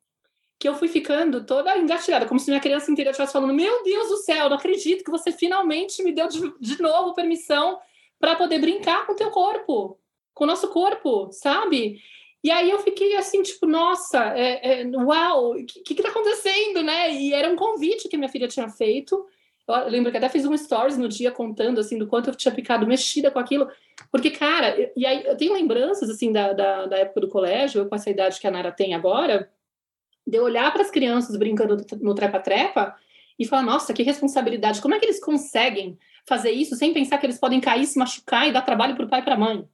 que eu fui ficando toda engatilhada, como se minha criança inteira estivesse falando: Meu Deus do céu, não acredito que você finalmente me deu de, de novo permissão para poder brincar com o teu corpo, com o nosso corpo, sabe? E aí eu fiquei assim, tipo, nossa, é, é, uau, o que, que tá acontecendo, né? E era um convite que minha filha tinha feito. Eu lembro que até fiz um stories no dia contando, assim, do quanto eu tinha ficado mexida com aquilo. Porque, cara, e aí eu tenho lembranças, assim, da, da, da época do colégio, eu com essa idade que a Nara tem agora, de olhar para as crianças brincando no trepa-trepa e falar, nossa, que responsabilidade, como é que eles conseguem fazer isso sem pensar que eles podem cair, se machucar e dar trabalho para o pai e para a mãe?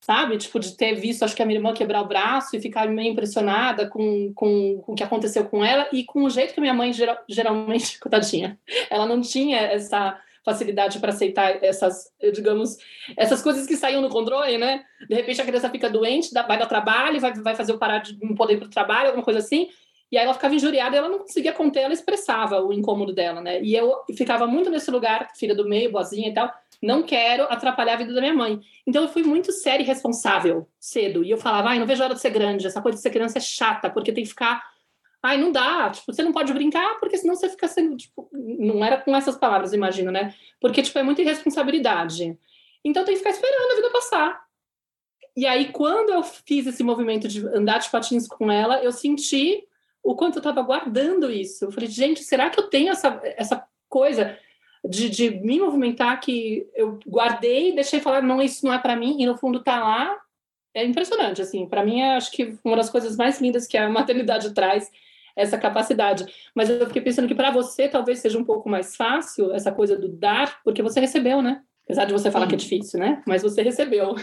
Sabe? Tipo, de ter visto, acho que a minha irmã quebrar o braço e ficar meio impressionada com, com, com o que aconteceu com ela e com o jeito que minha mãe geral, geralmente, coitadinha, ela não tinha essa facilidade para aceitar essas, digamos, essas coisas que saíam no controle, né? De repente a criança fica doente, vai dar trabalho, vai, vai fazer o parar de não poder ir para o trabalho, alguma coisa assim, e aí ela ficava injuriada e ela não conseguia conter, ela expressava o incômodo dela, né? E eu ficava muito nesse lugar, filha do meio, boazinha e tal, não quero atrapalhar a vida da minha mãe. Então eu fui muito séria e responsável cedo. E eu falava, ai, não vejo a hora de ser grande, essa coisa de ser criança é chata, porque tem que ficar Ai, não dá, tipo, você não pode brincar, porque senão você fica sendo, tipo, não era com essas palavras, imagino, né? Porque, tipo, é muita irresponsabilidade. Então tem que ficar esperando a vida passar. E aí, quando eu fiz esse movimento de andar de patins com ela, eu senti o quanto eu estava guardando isso. Eu falei, gente, será que eu tenho essa, essa coisa de, de me movimentar que eu guardei, deixei falar, não, isso não é para mim, e no fundo tá lá? É impressionante, assim. Para mim, é, acho que uma das coisas mais lindas que a maternidade traz essa capacidade. Mas eu fiquei pensando que para você talvez seja um pouco mais fácil essa coisa do dar, porque você recebeu, né? Apesar de você falar Sim. que é difícil, né? Mas você recebeu.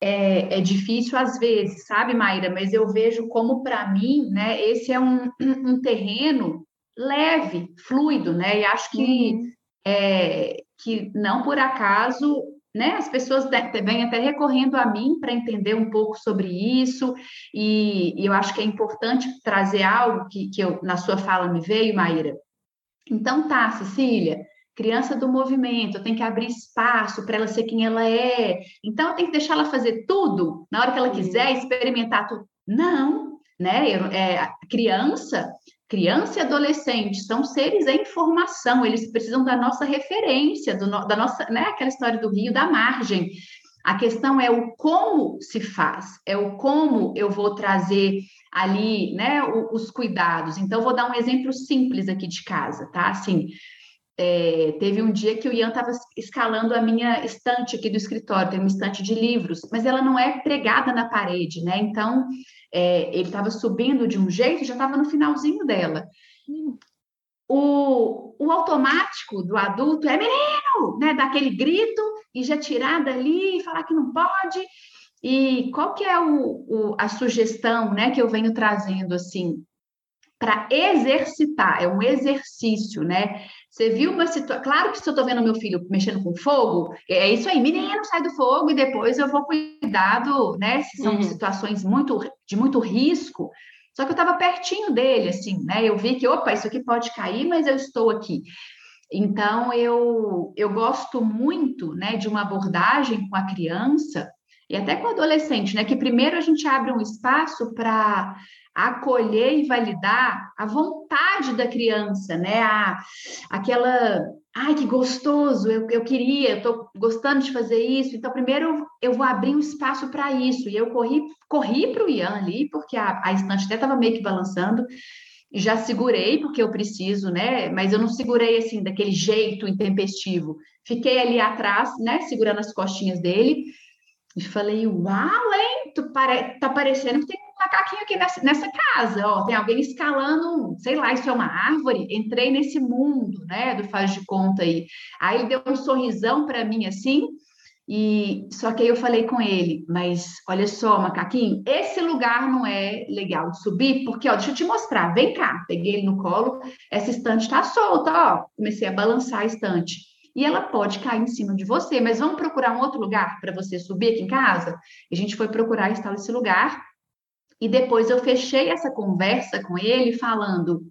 É, é difícil às vezes, sabe, Maíra? Mas eu vejo como, para mim, né, esse é um, um terreno leve, fluido, né? E acho que, uhum. é, que não por acaso né? As pessoas vêm até recorrendo a mim para entender um pouco sobre isso, e, e, eu acho que é importante trazer algo que, que eu, na sua fala me veio, Maíra. Então tá, Cecília, criança do movimento, eu tenho que abrir espaço para ela ser quem ela é. Então eu tenho que deixar ela fazer tudo na hora que ela quiser, experimentar tudo. Não, né? Eu, é, criança, criança e adolescente são seres em formação, eles precisam da nossa referência, do, da nossa, né? Aquela história do rio, da margem. A questão é o como se faz, é o como eu vou trazer ali, né, os cuidados. Então, vou dar um exemplo simples aqui de casa, tá? Assim, é, teve um dia que o Ian estava escalando a minha estante aqui do escritório, tem uma estante de livros, mas ela não é pregada na parede, né? Então, é, ele estava subindo de um jeito e já estava no finalzinho dela. O, o automático do adulto é menino, né? Daquele grito e já tirar dali e falar que não pode. E qual que é o, o, a sugestão, né, que eu venho trazendo assim? Para exercitar, é um exercício, né? Você viu uma situação. Claro que se eu estou vendo meu filho mexendo com fogo, é isso aí, menino, sai do fogo e depois eu vou cuidado, né? Se são uhum. situações muito, de muito risco. Só que eu estava pertinho dele, assim, né? Eu vi que, opa, isso aqui pode cair, mas eu estou aqui. Então, eu, eu gosto muito, né, de uma abordagem com a criança e até com o adolescente, né? Que primeiro a gente abre um espaço para acolher e validar a vontade da criança, né? A, aquela, ai, que gostoso, eu, eu queria, eu estou gostando de fazer isso. Então, primeiro eu vou abrir um espaço para isso. E eu corri, corri para o Ian ali, porque a, a estante até estava meio que balançando. Já segurei, porque eu preciso, né? Mas eu não segurei assim, daquele jeito intempestivo. Fiquei ali atrás, né? Segurando as costinhas dele. E falei, uau, hein? Tu pare... Tá parecendo que tem macaquinho aqui nessa, nessa casa, ó, tem alguém escalando, sei lá, isso é uma árvore. Entrei nesse mundo, né, do faz de conta aí. Aí ele deu um sorrisão para mim assim, e só que aí eu falei com ele, mas olha só, macaquinho, esse lugar não é legal de subir, porque ó, deixa eu te mostrar, vem cá. Peguei ele no colo, essa estante está solta, ó. Comecei a balançar a estante. E ela pode cair em cima de você, mas vamos procurar um outro lugar para você subir aqui em casa? E a gente foi procurar estar nesse lugar. E depois eu fechei essa conversa com ele falando: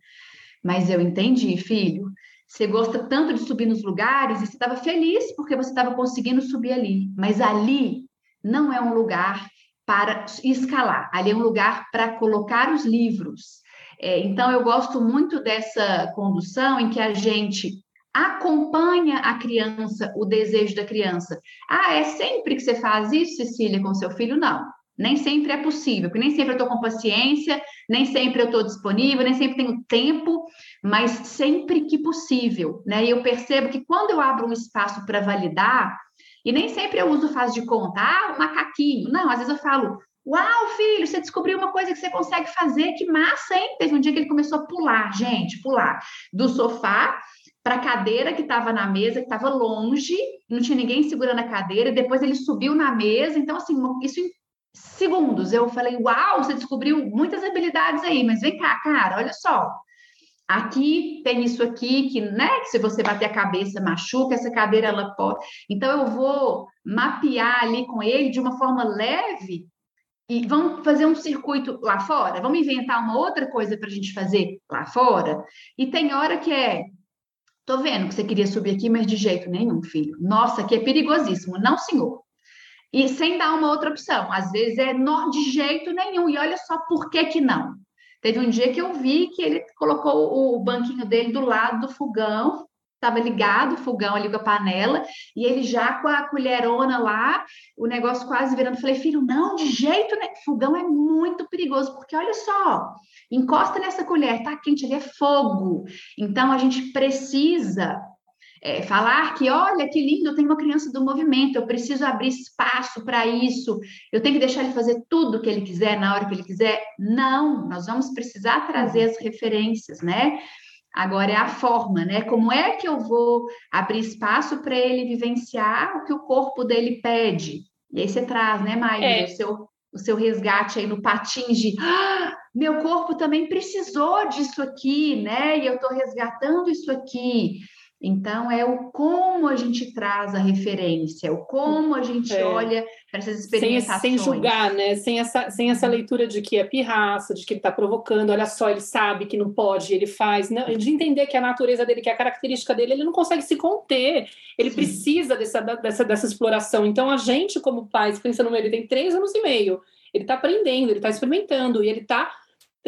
Mas eu entendi, filho. Você gosta tanto de subir nos lugares e você estava feliz porque você estava conseguindo subir ali. Mas ali não é um lugar para escalar, ali é um lugar para colocar os livros. É, então, eu gosto muito dessa condução em que a gente acompanha a criança, o desejo da criança. Ah, é sempre que você faz isso, Cecília, com seu filho? Não. Nem sempre é possível, porque nem sempre eu estou com paciência, nem sempre eu estou disponível, nem sempre tenho tempo, mas sempre que possível, né? E eu percebo que quando eu abro um espaço para validar, e nem sempre eu uso faz de conta, ah, um macaquinho. Não, às vezes eu falo, uau, filho, você descobriu uma coisa que você consegue fazer, que massa, hein? Teve um dia que ele começou a pular, gente, pular do sofá para a cadeira que estava na mesa, que estava longe, não tinha ninguém segurando a cadeira, e depois ele subiu na mesa. Então, assim, isso segundos. Eu falei, uau, você descobriu muitas habilidades aí, mas vem cá, cara, olha só. Aqui tem isso aqui que, né, que se você bater a cabeça machuca, essa cadeira ela pode. Então eu vou mapear ali com ele de uma forma leve e vamos fazer um circuito lá fora, vamos inventar uma outra coisa para a gente fazer lá fora. E tem hora que é, tô vendo que você queria subir aqui, mas de jeito nenhum, filho. Nossa, aqui é perigosíssimo. Não, senhor e sem dar uma outra opção. Às vezes é de jeito nenhum. E olha só por que que não. Teve um dia que eu vi que ele colocou o banquinho dele do lado do fogão, estava ligado o fogão ali com a panela, e ele já com a colherona lá, o negócio quase virando. Falei, filho, não, de jeito nenhum. Fogão é muito perigoso, porque olha só, encosta nessa colher, tá quente, ele é fogo. Então a gente precisa é, falar que, olha que lindo, eu tenho uma criança do movimento, eu preciso abrir espaço para isso, eu tenho que deixar ele fazer tudo o que ele quiser, na hora que ele quiser. Não, nós vamos precisar trazer as referências, né? Agora é a forma, né? Como é que eu vou abrir espaço para ele vivenciar o que o corpo dele pede? E aí você traz, né, Maíra, é. o, seu, o seu resgate aí no patins de ah, meu corpo também precisou disso aqui, né? E eu estou resgatando isso aqui. Então, é o como a gente traz a referência, o como a gente é. olha para essas experimentações. Sem, sem, julgar, né? Sem essa, sem essa leitura de que é pirraça, de que ele está provocando, olha só, ele sabe que não pode, ele faz. Não, de entender que a natureza dele, que a característica dele, ele não consegue se conter, ele Sim. precisa dessa, dessa, dessa exploração. Então, a gente, como pais, pensando nele, tem três anos e meio, ele está aprendendo, ele está experimentando, e ele está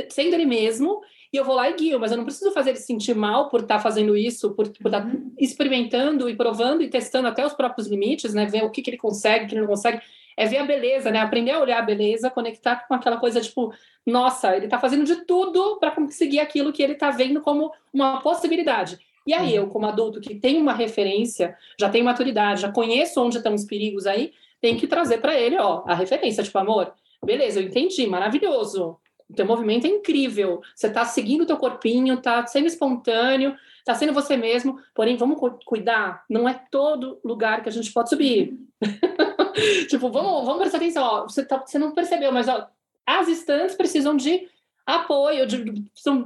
sendo ele mesmo e eu vou lá e guio, mas eu não preciso fazer ele sentir mal por estar tá fazendo isso, por, estar tá uhum. experimentando e provando e testando até os próprios limites, né? Ver o que, que ele consegue, o que ele não consegue. É ver a beleza, né? Aprender a olhar a beleza, conectar com aquela coisa tipo, nossa, ele está fazendo de tudo para conseguir aquilo que ele está vendo como uma possibilidade. E aí, eu, como adulto que tem uma referência, já tenho maturidade, já conheço onde estão os perigos aí, tenho que trazer para ele, ó, a referência, tipo, amor, beleza, eu entendi, maravilhoso. O teu movimento é incrível. Você está seguindo o teu corpinho, está sendo espontâneo, está sendo você mesmo. Porém, vamos cuidar. Não é todo lugar que a gente pode subir. tipo, vamos, vamos prestar atenção. Ó, você, tá, você não percebeu, mas ó, as estantes precisam de apoio,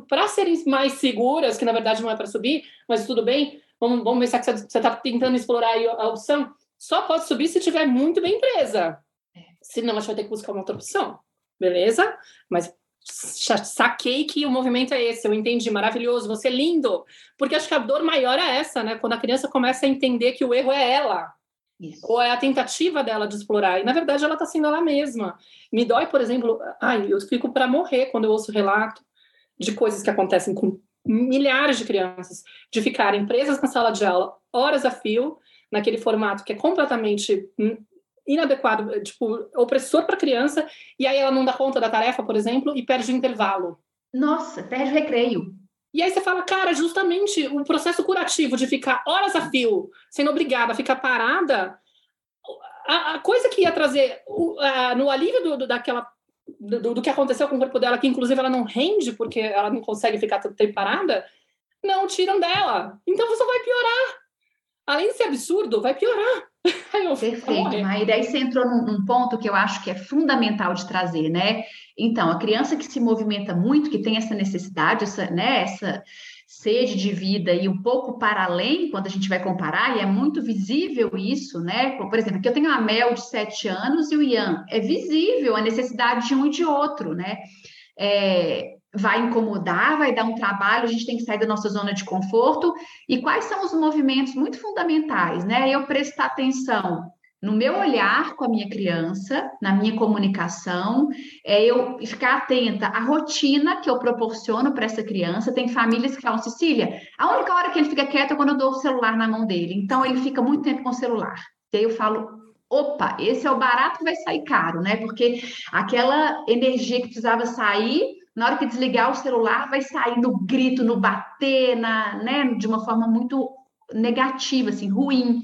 para serem mais seguras, que na verdade não é para subir, mas tudo bem. Vamos, vamos ver se você está tentando explorar a opção. Só pode subir se estiver muito bem presa. É. Senão, a gente vai ter que buscar uma outra opção. Beleza? Mas saquei que o movimento é esse, eu entendi, maravilhoso, você é lindo. Porque acho que a dor maior é essa, né? Quando a criança começa a entender que o erro é ela. Isso. Ou é a tentativa dela de explorar. E na verdade ela está sendo ela mesma. Me dói, por exemplo, ai, eu fico para morrer quando eu ouço relato de coisas que acontecem com milhares de crianças, de ficarem presas na sala de aula horas a fio, naquele formato que é completamente inadequado, eh, tipo, opressor para a criança, e aí ela não dá conta da tarefa, por exemplo, e perde o intervalo. Nossa, perde o recreio. E aí você fala, cara, justamente o processo curativo de ficar horas a fio, sendo obrigada a ficar parada, a, a coisa que ia trazer o, a, no alívio do, do daquela do, do, que aconteceu com o corpo dela, que inclusive ela não rende porque ela não consegue ficar tanto tempo parada, não tiram dela. Então você vai piorar. Além de ser absurdo, vai piorar. Perfeito, Maíra. Aí você entrou num, num, ponto que eu acho que é fundamental de trazer, né? Então, a criança que se movimenta muito, que tem essa necessidade, essa, né, essa sede de vida e um pouco para além, quando a gente vai comparar, e é muito visível isso, né? Por exemplo, aqui eu tenho a Mel de sete anos e o Ian. É visível a necessidade de um e de outro, né? É, vai incomodar, vai dar um trabalho, a gente tem que sair da nossa zona de conforto. E quais são os movimentos muito fundamentais, né? Eu prestar atenção no meu olhar com a minha criança, na minha comunicação, é eu ficar atenta à rotina que eu proporciono para essa criança. Tem famílias que falam, Cecília, a única hora que ele fica quieto é quando eu dou o celular na mão dele. Então, ele fica muito tempo com o celular. E aí eu falo, opa, esse é o barato que vai sair caro, né? Porque aquela energia que precisava sair na hora que desligar o celular, vai sair no grito, no bater, na, né, de uma forma muito negativa, assim, ruim.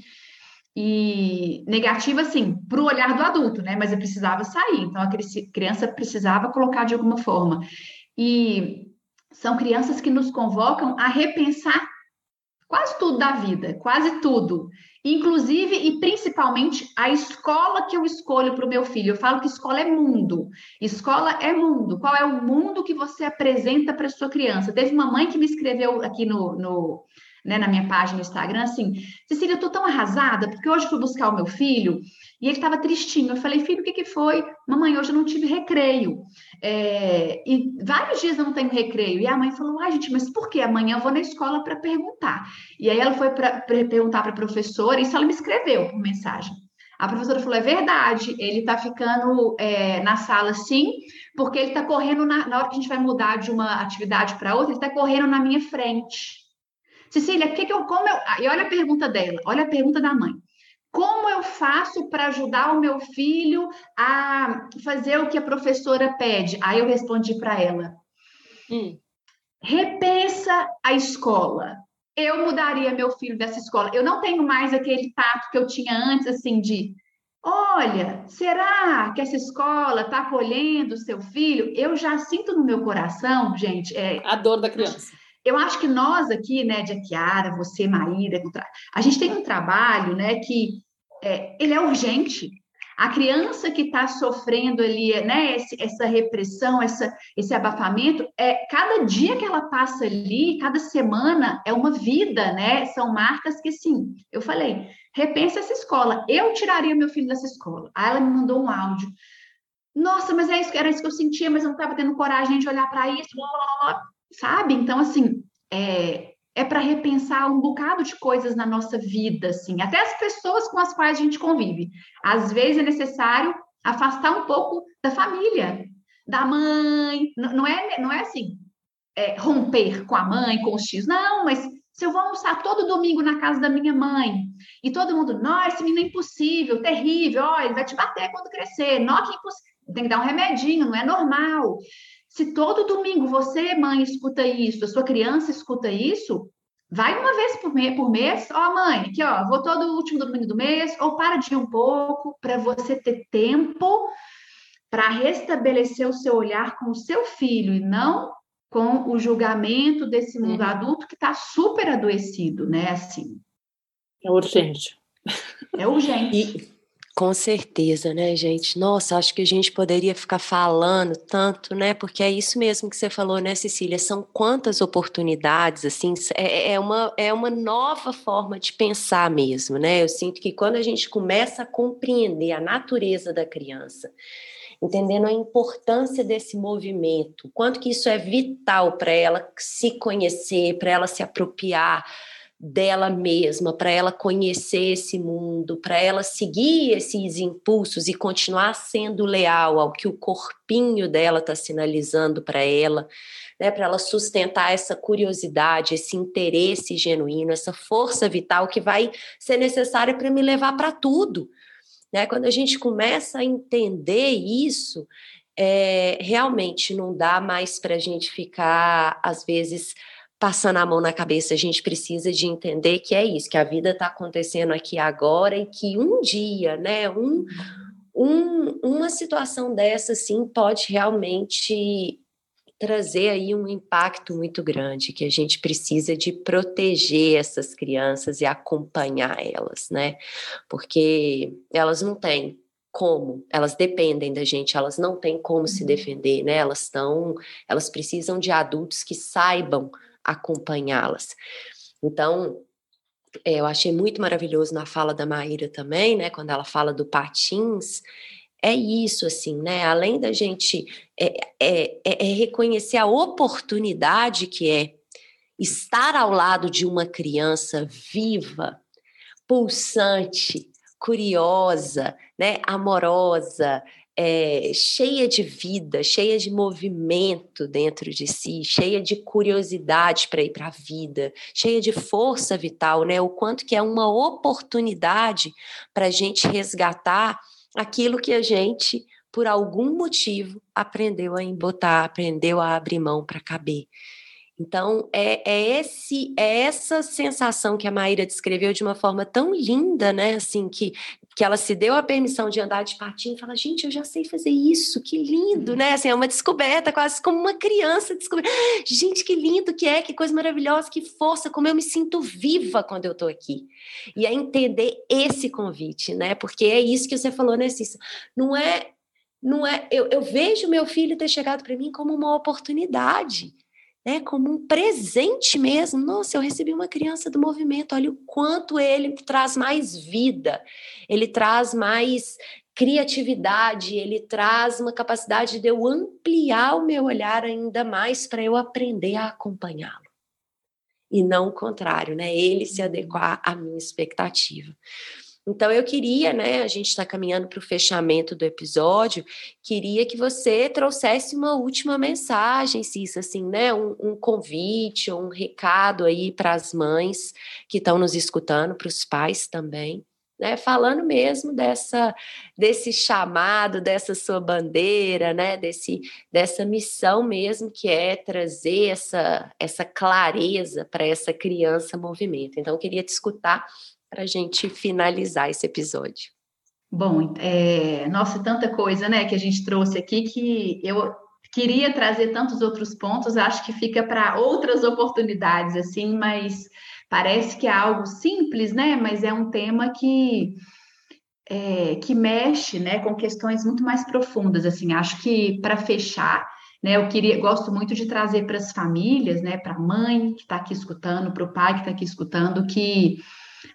E negativa, assim, para o olhar do adulto, né? Mas eu precisava sair, então a criança precisava colocar de alguma forma. E são crianças que nos convocam a repensar quase tudo da vida, quase tudo. Inclusive e principalmente a escola que eu escolho para o meu filho. Eu falo que escola é mundo. Escola é mundo. Qual é o mundo que você apresenta para sua criança? Teve uma mãe que me escreveu aqui no, no né, na minha página no Instagram assim: Cecília, eu tô tão arrasada porque hoje fui buscar o meu filho e ele estava tristinho. Eu falei, filho, o que, que foi? Mamãe, hoje eu não tive recreio. É, e vários dias eu não tenho recreio. E a mãe falou, ai, gente, mas por que? Amanhã eu vou na escola para perguntar. E aí ela foi para perguntar para a professora, isso ela me escreveu por mensagem. A professora falou: é verdade, ele está ficando é, na sala sim, porque ele está correndo na, na, hora que a gente vai mudar de uma atividade para outra, ele está correndo na minha frente. Cecília, que que eu, como eu. E olha a pergunta dela, olha a pergunta da mãe. Como eu faço para ajudar o meu filho a fazer o que a professora pede? Aí eu respondi para ela: hum. repensa a escola. Eu mudaria meu filho dessa escola. Eu não tenho mais aquele tato que eu tinha antes, assim, de Olha, será que essa escola está acolhendo o seu filho? Eu já sinto no meu coração, gente. É, a dor da criança eu acho que nós aqui, né, de Kiara, você, Maíra, a gente tem um trabalho, né, que é, ele é urgente. A criança que está sofrendo ali, né, esse, essa repressão, essa, esse abafamento, é cada dia que ela passa ali, cada semana é uma vida, né? São marcas que, sim, eu falei, repensa essa escola. Eu tiraria meu filho dessa escola. Aí ela me mandou um áudio. Nossa, mas é isso, era isso que eu sentia, mas eu não estava tendo coragem de olhar para isso, blá, blá, blá, sabe? Então, assim, é, é para repensar um bocado de coisas na nossa vida, assim, até as pessoas com as quais a gente convive. Às vezes é necessário afastar um pouco da família, da mãe, não é, não é assim, é, romper com a mãe, com os tios, não, mas se eu vou almoçar todo domingo na casa da minha mãe e todo mundo, nossa, esse menino é impossível, terrível, ó, ele vai te bater quando crescer, não que impossível, tem que dar um remedinho, não é normal. Se todo domingo você, mãe, escuta isso, a sua criança escuta isso, vai uma vez por, me por mês, ó, mãe, aqui, ó, vou todo último domingo do mês, ou para de ir um pouco, para você ter tempo para restabelecer o seu olhar com o seu filho e não com o julgamento desse mundo uhum. adulto que está super adoecido, né? Assim. É urgente. É urgente. E, com certeza, né, gente? Nossa, acho que a gente poderia ficar falando tanto, né? Porque é isso mesmo que você falou, né, Cecília? São quantas oportunidades, assim, é, é, uma, é uma nova forma de pensar mesmo, né? Eu sinto que quando a gente começa a compreender a natureza da criança, entendendo a importância desse movimento, quanto que isso é vital para ela se conhecer, para ela se apropriar dela mesma, para ela conhecer esse mundo, para ela seguir esses impulsos e continuar sendo leal ao que o corpinho dela está sinalizando para ela, né, para ela sustentar essa curiosidade, esse interesse genuíno, essa força vital que vai ser necessária para me levar para tudo. Né? Quando a gente começa a entender isso, é, realmente não dá mais para a gente ficar, às vezes, passando a mão na cabeça, a gente precisa de entender que é isso, que a vida está acontecendo aqui agora e que um dia, né, um, um, uma situação dessa, sim, pode realmente trazer aí um impacto muito grande, que a gente precisa de proteger essas crianças e acompanhar elas, né, porque elas não têm como, elas dependem da gente, elas não têm como se uhum. defender, né, elas estão, elas precisam de adultos que saibam acompanhá-las. Então, é, eu achei muito maravilhoso na fala da Maíra também, né, quando ela fala do patins, é isso, assim, né? Além da gente é, é, é, é, reconhecer a oportunidade que é estar ao lado de uma criança viva, pulsante, curiosa, né, amorosa, é, cheia de vida, cheia de movimento dentro de si, cheia de curiosidade para ir para a vida, cheia de força vital, né? O quanto que é uma oportunidade para a gente resgatar aquilo que a gente, por algum motivo, aprendeu a embotar, aprendeu a abrir mão para caber. Então, é, é, esse, é essa sensação que a Maíra descreveu de uma forma tão linda, né? Assim, que, que ela se deu a permissão de andar de patinho e fala, gente, eu já sei fazer isso, que lindo, né? Assim, é uma descoberta, quase como uma criança descobrindo. Gente, que lindo que é, que coisa maravilhosa, que força, como eu me sinto viva quando eu estou aqui. E é entender esse convite, né? Porque é isso que você falou, né, Cissa? Não é. Não é, eu, eu vejo meu filho ter chegado para mim como uma oportunidade né, como um presente mesmo. Nossa, eu recebi uma criança do movimento, olha o quanto ele traz mais vida, ele traz mais criatividade, ele traz uma capacidade de eu ampliar o meu olhar ainda mais para eu aprender a acompanhá-lo. E não o contrário, né? Ele se uhum. adequar à minha expectativa. Então, eu queria, né? A gente está caminhando para o fechamento do episódio, queria que você trouxesse uma última mensagem, Cissa, assim, né? Um, um convite, um recado aí para as mães que estão nos escutando, para os pais também. Né, falando mesmo dessa desse chamado, dessa sua bandeira, né, desse dessa missão mesmo que é trazer essa essa clareza para essa criança movimento. Então eu queria te escutar para a gente finalizar esse episódio. Bom, é, nossa, tanta coisa, né, que a gente trouxe aqui que eu queria trazer tantos outros pontos, acho que fica para outras oportunidades, assim, mas parece que é algo simples, né? Mas é um tema que é, que mexe, né, com questões muito mais profundas, assim. Acho que para fechar, né, eu queria, gosto muito de trazer para as famílias, né, para a mãe que está aqui escutando, para o pai que está aqui escutando, que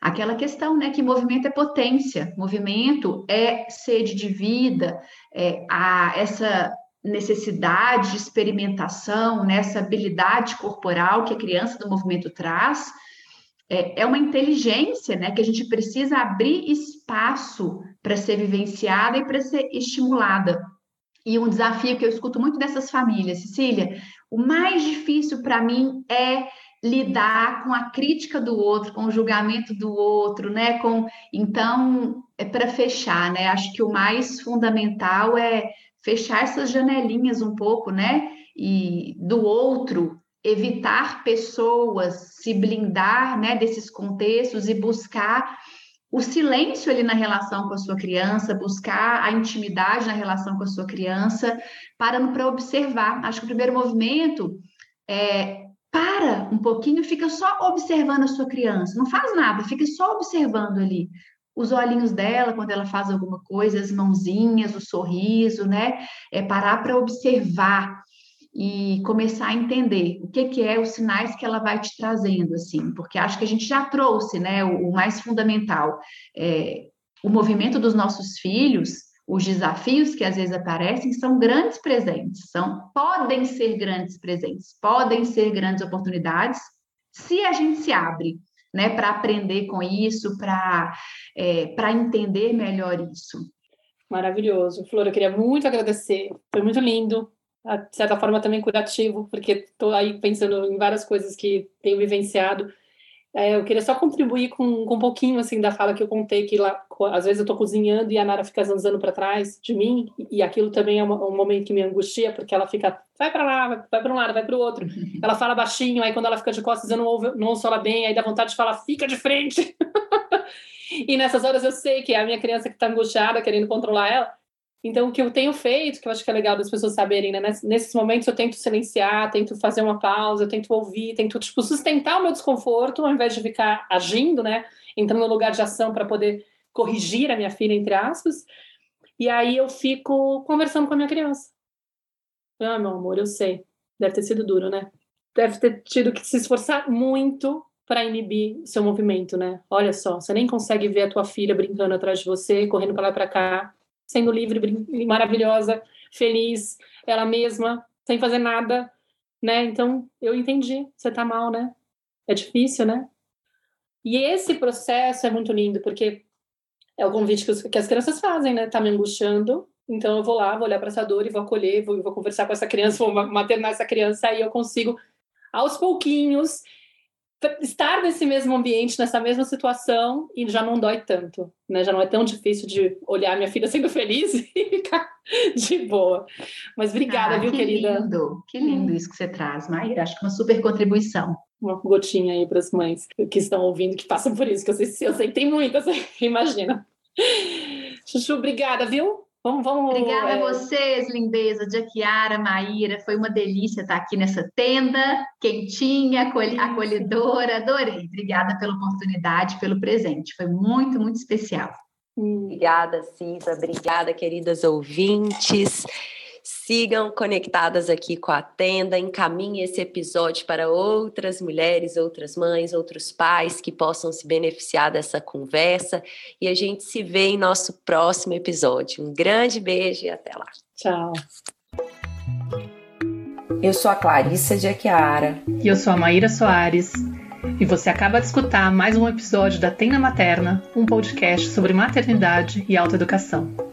aquela questão, né, que movimento é potência, movimento é sede de vida, é a, essa necessidade de experimentação, nessa né, habilidade corporal que a criança do movimento traz, é, é uma inteligência, né, que a gente precisa abrir espaço para ser vivenciada e para ser estimulada. E um desafio que eu escuto muito dessas famílias, Cecília, o mais difícil para mim é lidar com a crítica do outro, com o julgamento do outro, né? Com então, é para fechar, né? Acho que o mais fundamental é fechar essas janelinhas um pouco, né? E do outro, evitar pessoas, se blindar, né, desses contextos e buscar o silêncio ali na relação com a sua criança, buscar a intimidade na relação com a sua criança, parando para observar. Acho que o primeiro movimento é para um pouquinho, fica só observando a sua criança, não faz nada, fica só observando ali os olhinhos dela quando ela faz alguma coisa, as mãozinhas, o sorriso, né? É parar para observar e começar a entender o que, que é os sinais que ela vai te trazendo, assim, porque acho que a gente já trouxe, né? O, o mais fundamental, é, o movimento dos nossos filhos, os desafios que às vezes aparecem são grandes presentes, são podem ser grandes presentes, podem ser grandes oportunidades se a gente se abre né, para aprender com isso, para é, para entender melhor isso. Maravilhoso. Flor, eu queria muito agradecer. Foi muito lindo, de certa forma também curativo, porque estou aí pensando em várias coisas que tenho vivenciado. É, eu queria só contribuir com, com um pouquinho assim da fala que eu contei que lá às vezes eu estou cozinhando e a Nara fica zanzando para trás de mim e aquilo também é um, um, momento que me angustia porque ela fica vai para lá vai, vai para um lado vai para o outro. Ela fala baixinho aí quando ela fica de costas eu não ouço, não ouço ela bem aí dá vontade de falar fica de frente. E nessas horas eu sei que é a minha criança que está angustiada querendo controlar ela então, o que eu tenho feito, que eu acho que é legal das pessoas saberem, né? Nesses momentos eu tento silenciar, tento fazer uma pausa, eu tento ouvir, tento, tipo, sustentar o meu desconforto, ao invés de ficar agindo, né? Entrando no lugar de ação para poder corrigir a minha filha, entre aspas. E aí eu fico conversando com a minha criança. Ah, meu amor, eu sei. Deve ter sido duro, né? Deve ter tido que se esforçar muito para inibir seu movimento, né? Olha só, você nem consegue ver a tua filha brincando atrás de você, correndo para lá para cá sendo livre, maravilhosa, feliz, ela mesma, sem fazer nada, né? Então, eu entendi, você tá mal, né? É difícil, né? E esse processo é muito lindo, porque é o convite que, os, que as crianças fazem, né? Tá me angustiando, então eu vou lá, vou olhar para essa dor e vou acolher, vou, vou conversar com essa criança, vou maternar essa criança, aí eu consigo, aos pouquinhos, estar nesse mesmo ambiente, nessa mesma situação, e já não dói tanto, né? Já não é tão difícil de olhar minha filha sendo feliz e ficar de boa. Mas obrigada, ah, viu, que querida? Lindo, que lindo hum. isso que você traz, Maíra. Acho que uma super contribuição. Uma gotinha aí para as mães que estão ouvindo, que passam por isso, que eu sei, eu sei tem muitas, imagina. Chuchu, obrigada, viu? Vamos, vamos. Obrigada é... a vocês, lindeza, Jaquiara, Maíra. Foi uma delícia estar aqui nessa tenda, quentinha, acolhedora. Adorei. Obrigada pela oportunidade, pelo presente. Foi muito, muito especial. Obrigada, Cisa. Obrigada, queridas ouvintes. Sigam conectadas aqui com a tenda, encaminhe esse episódio para outras mulheres, outras mães, outros pais que possam se beneficiar dessa conversa e a gente se vê em nosso próximo episódio. Um grande beijo e até lá. Tchau. Eu sou a Clarissa de Aquiara. E eu sou a Maíra Soares. E você acaba de escutar mais um episódio da Tenda Materna, um podcast sobre maternidade e autoeducação.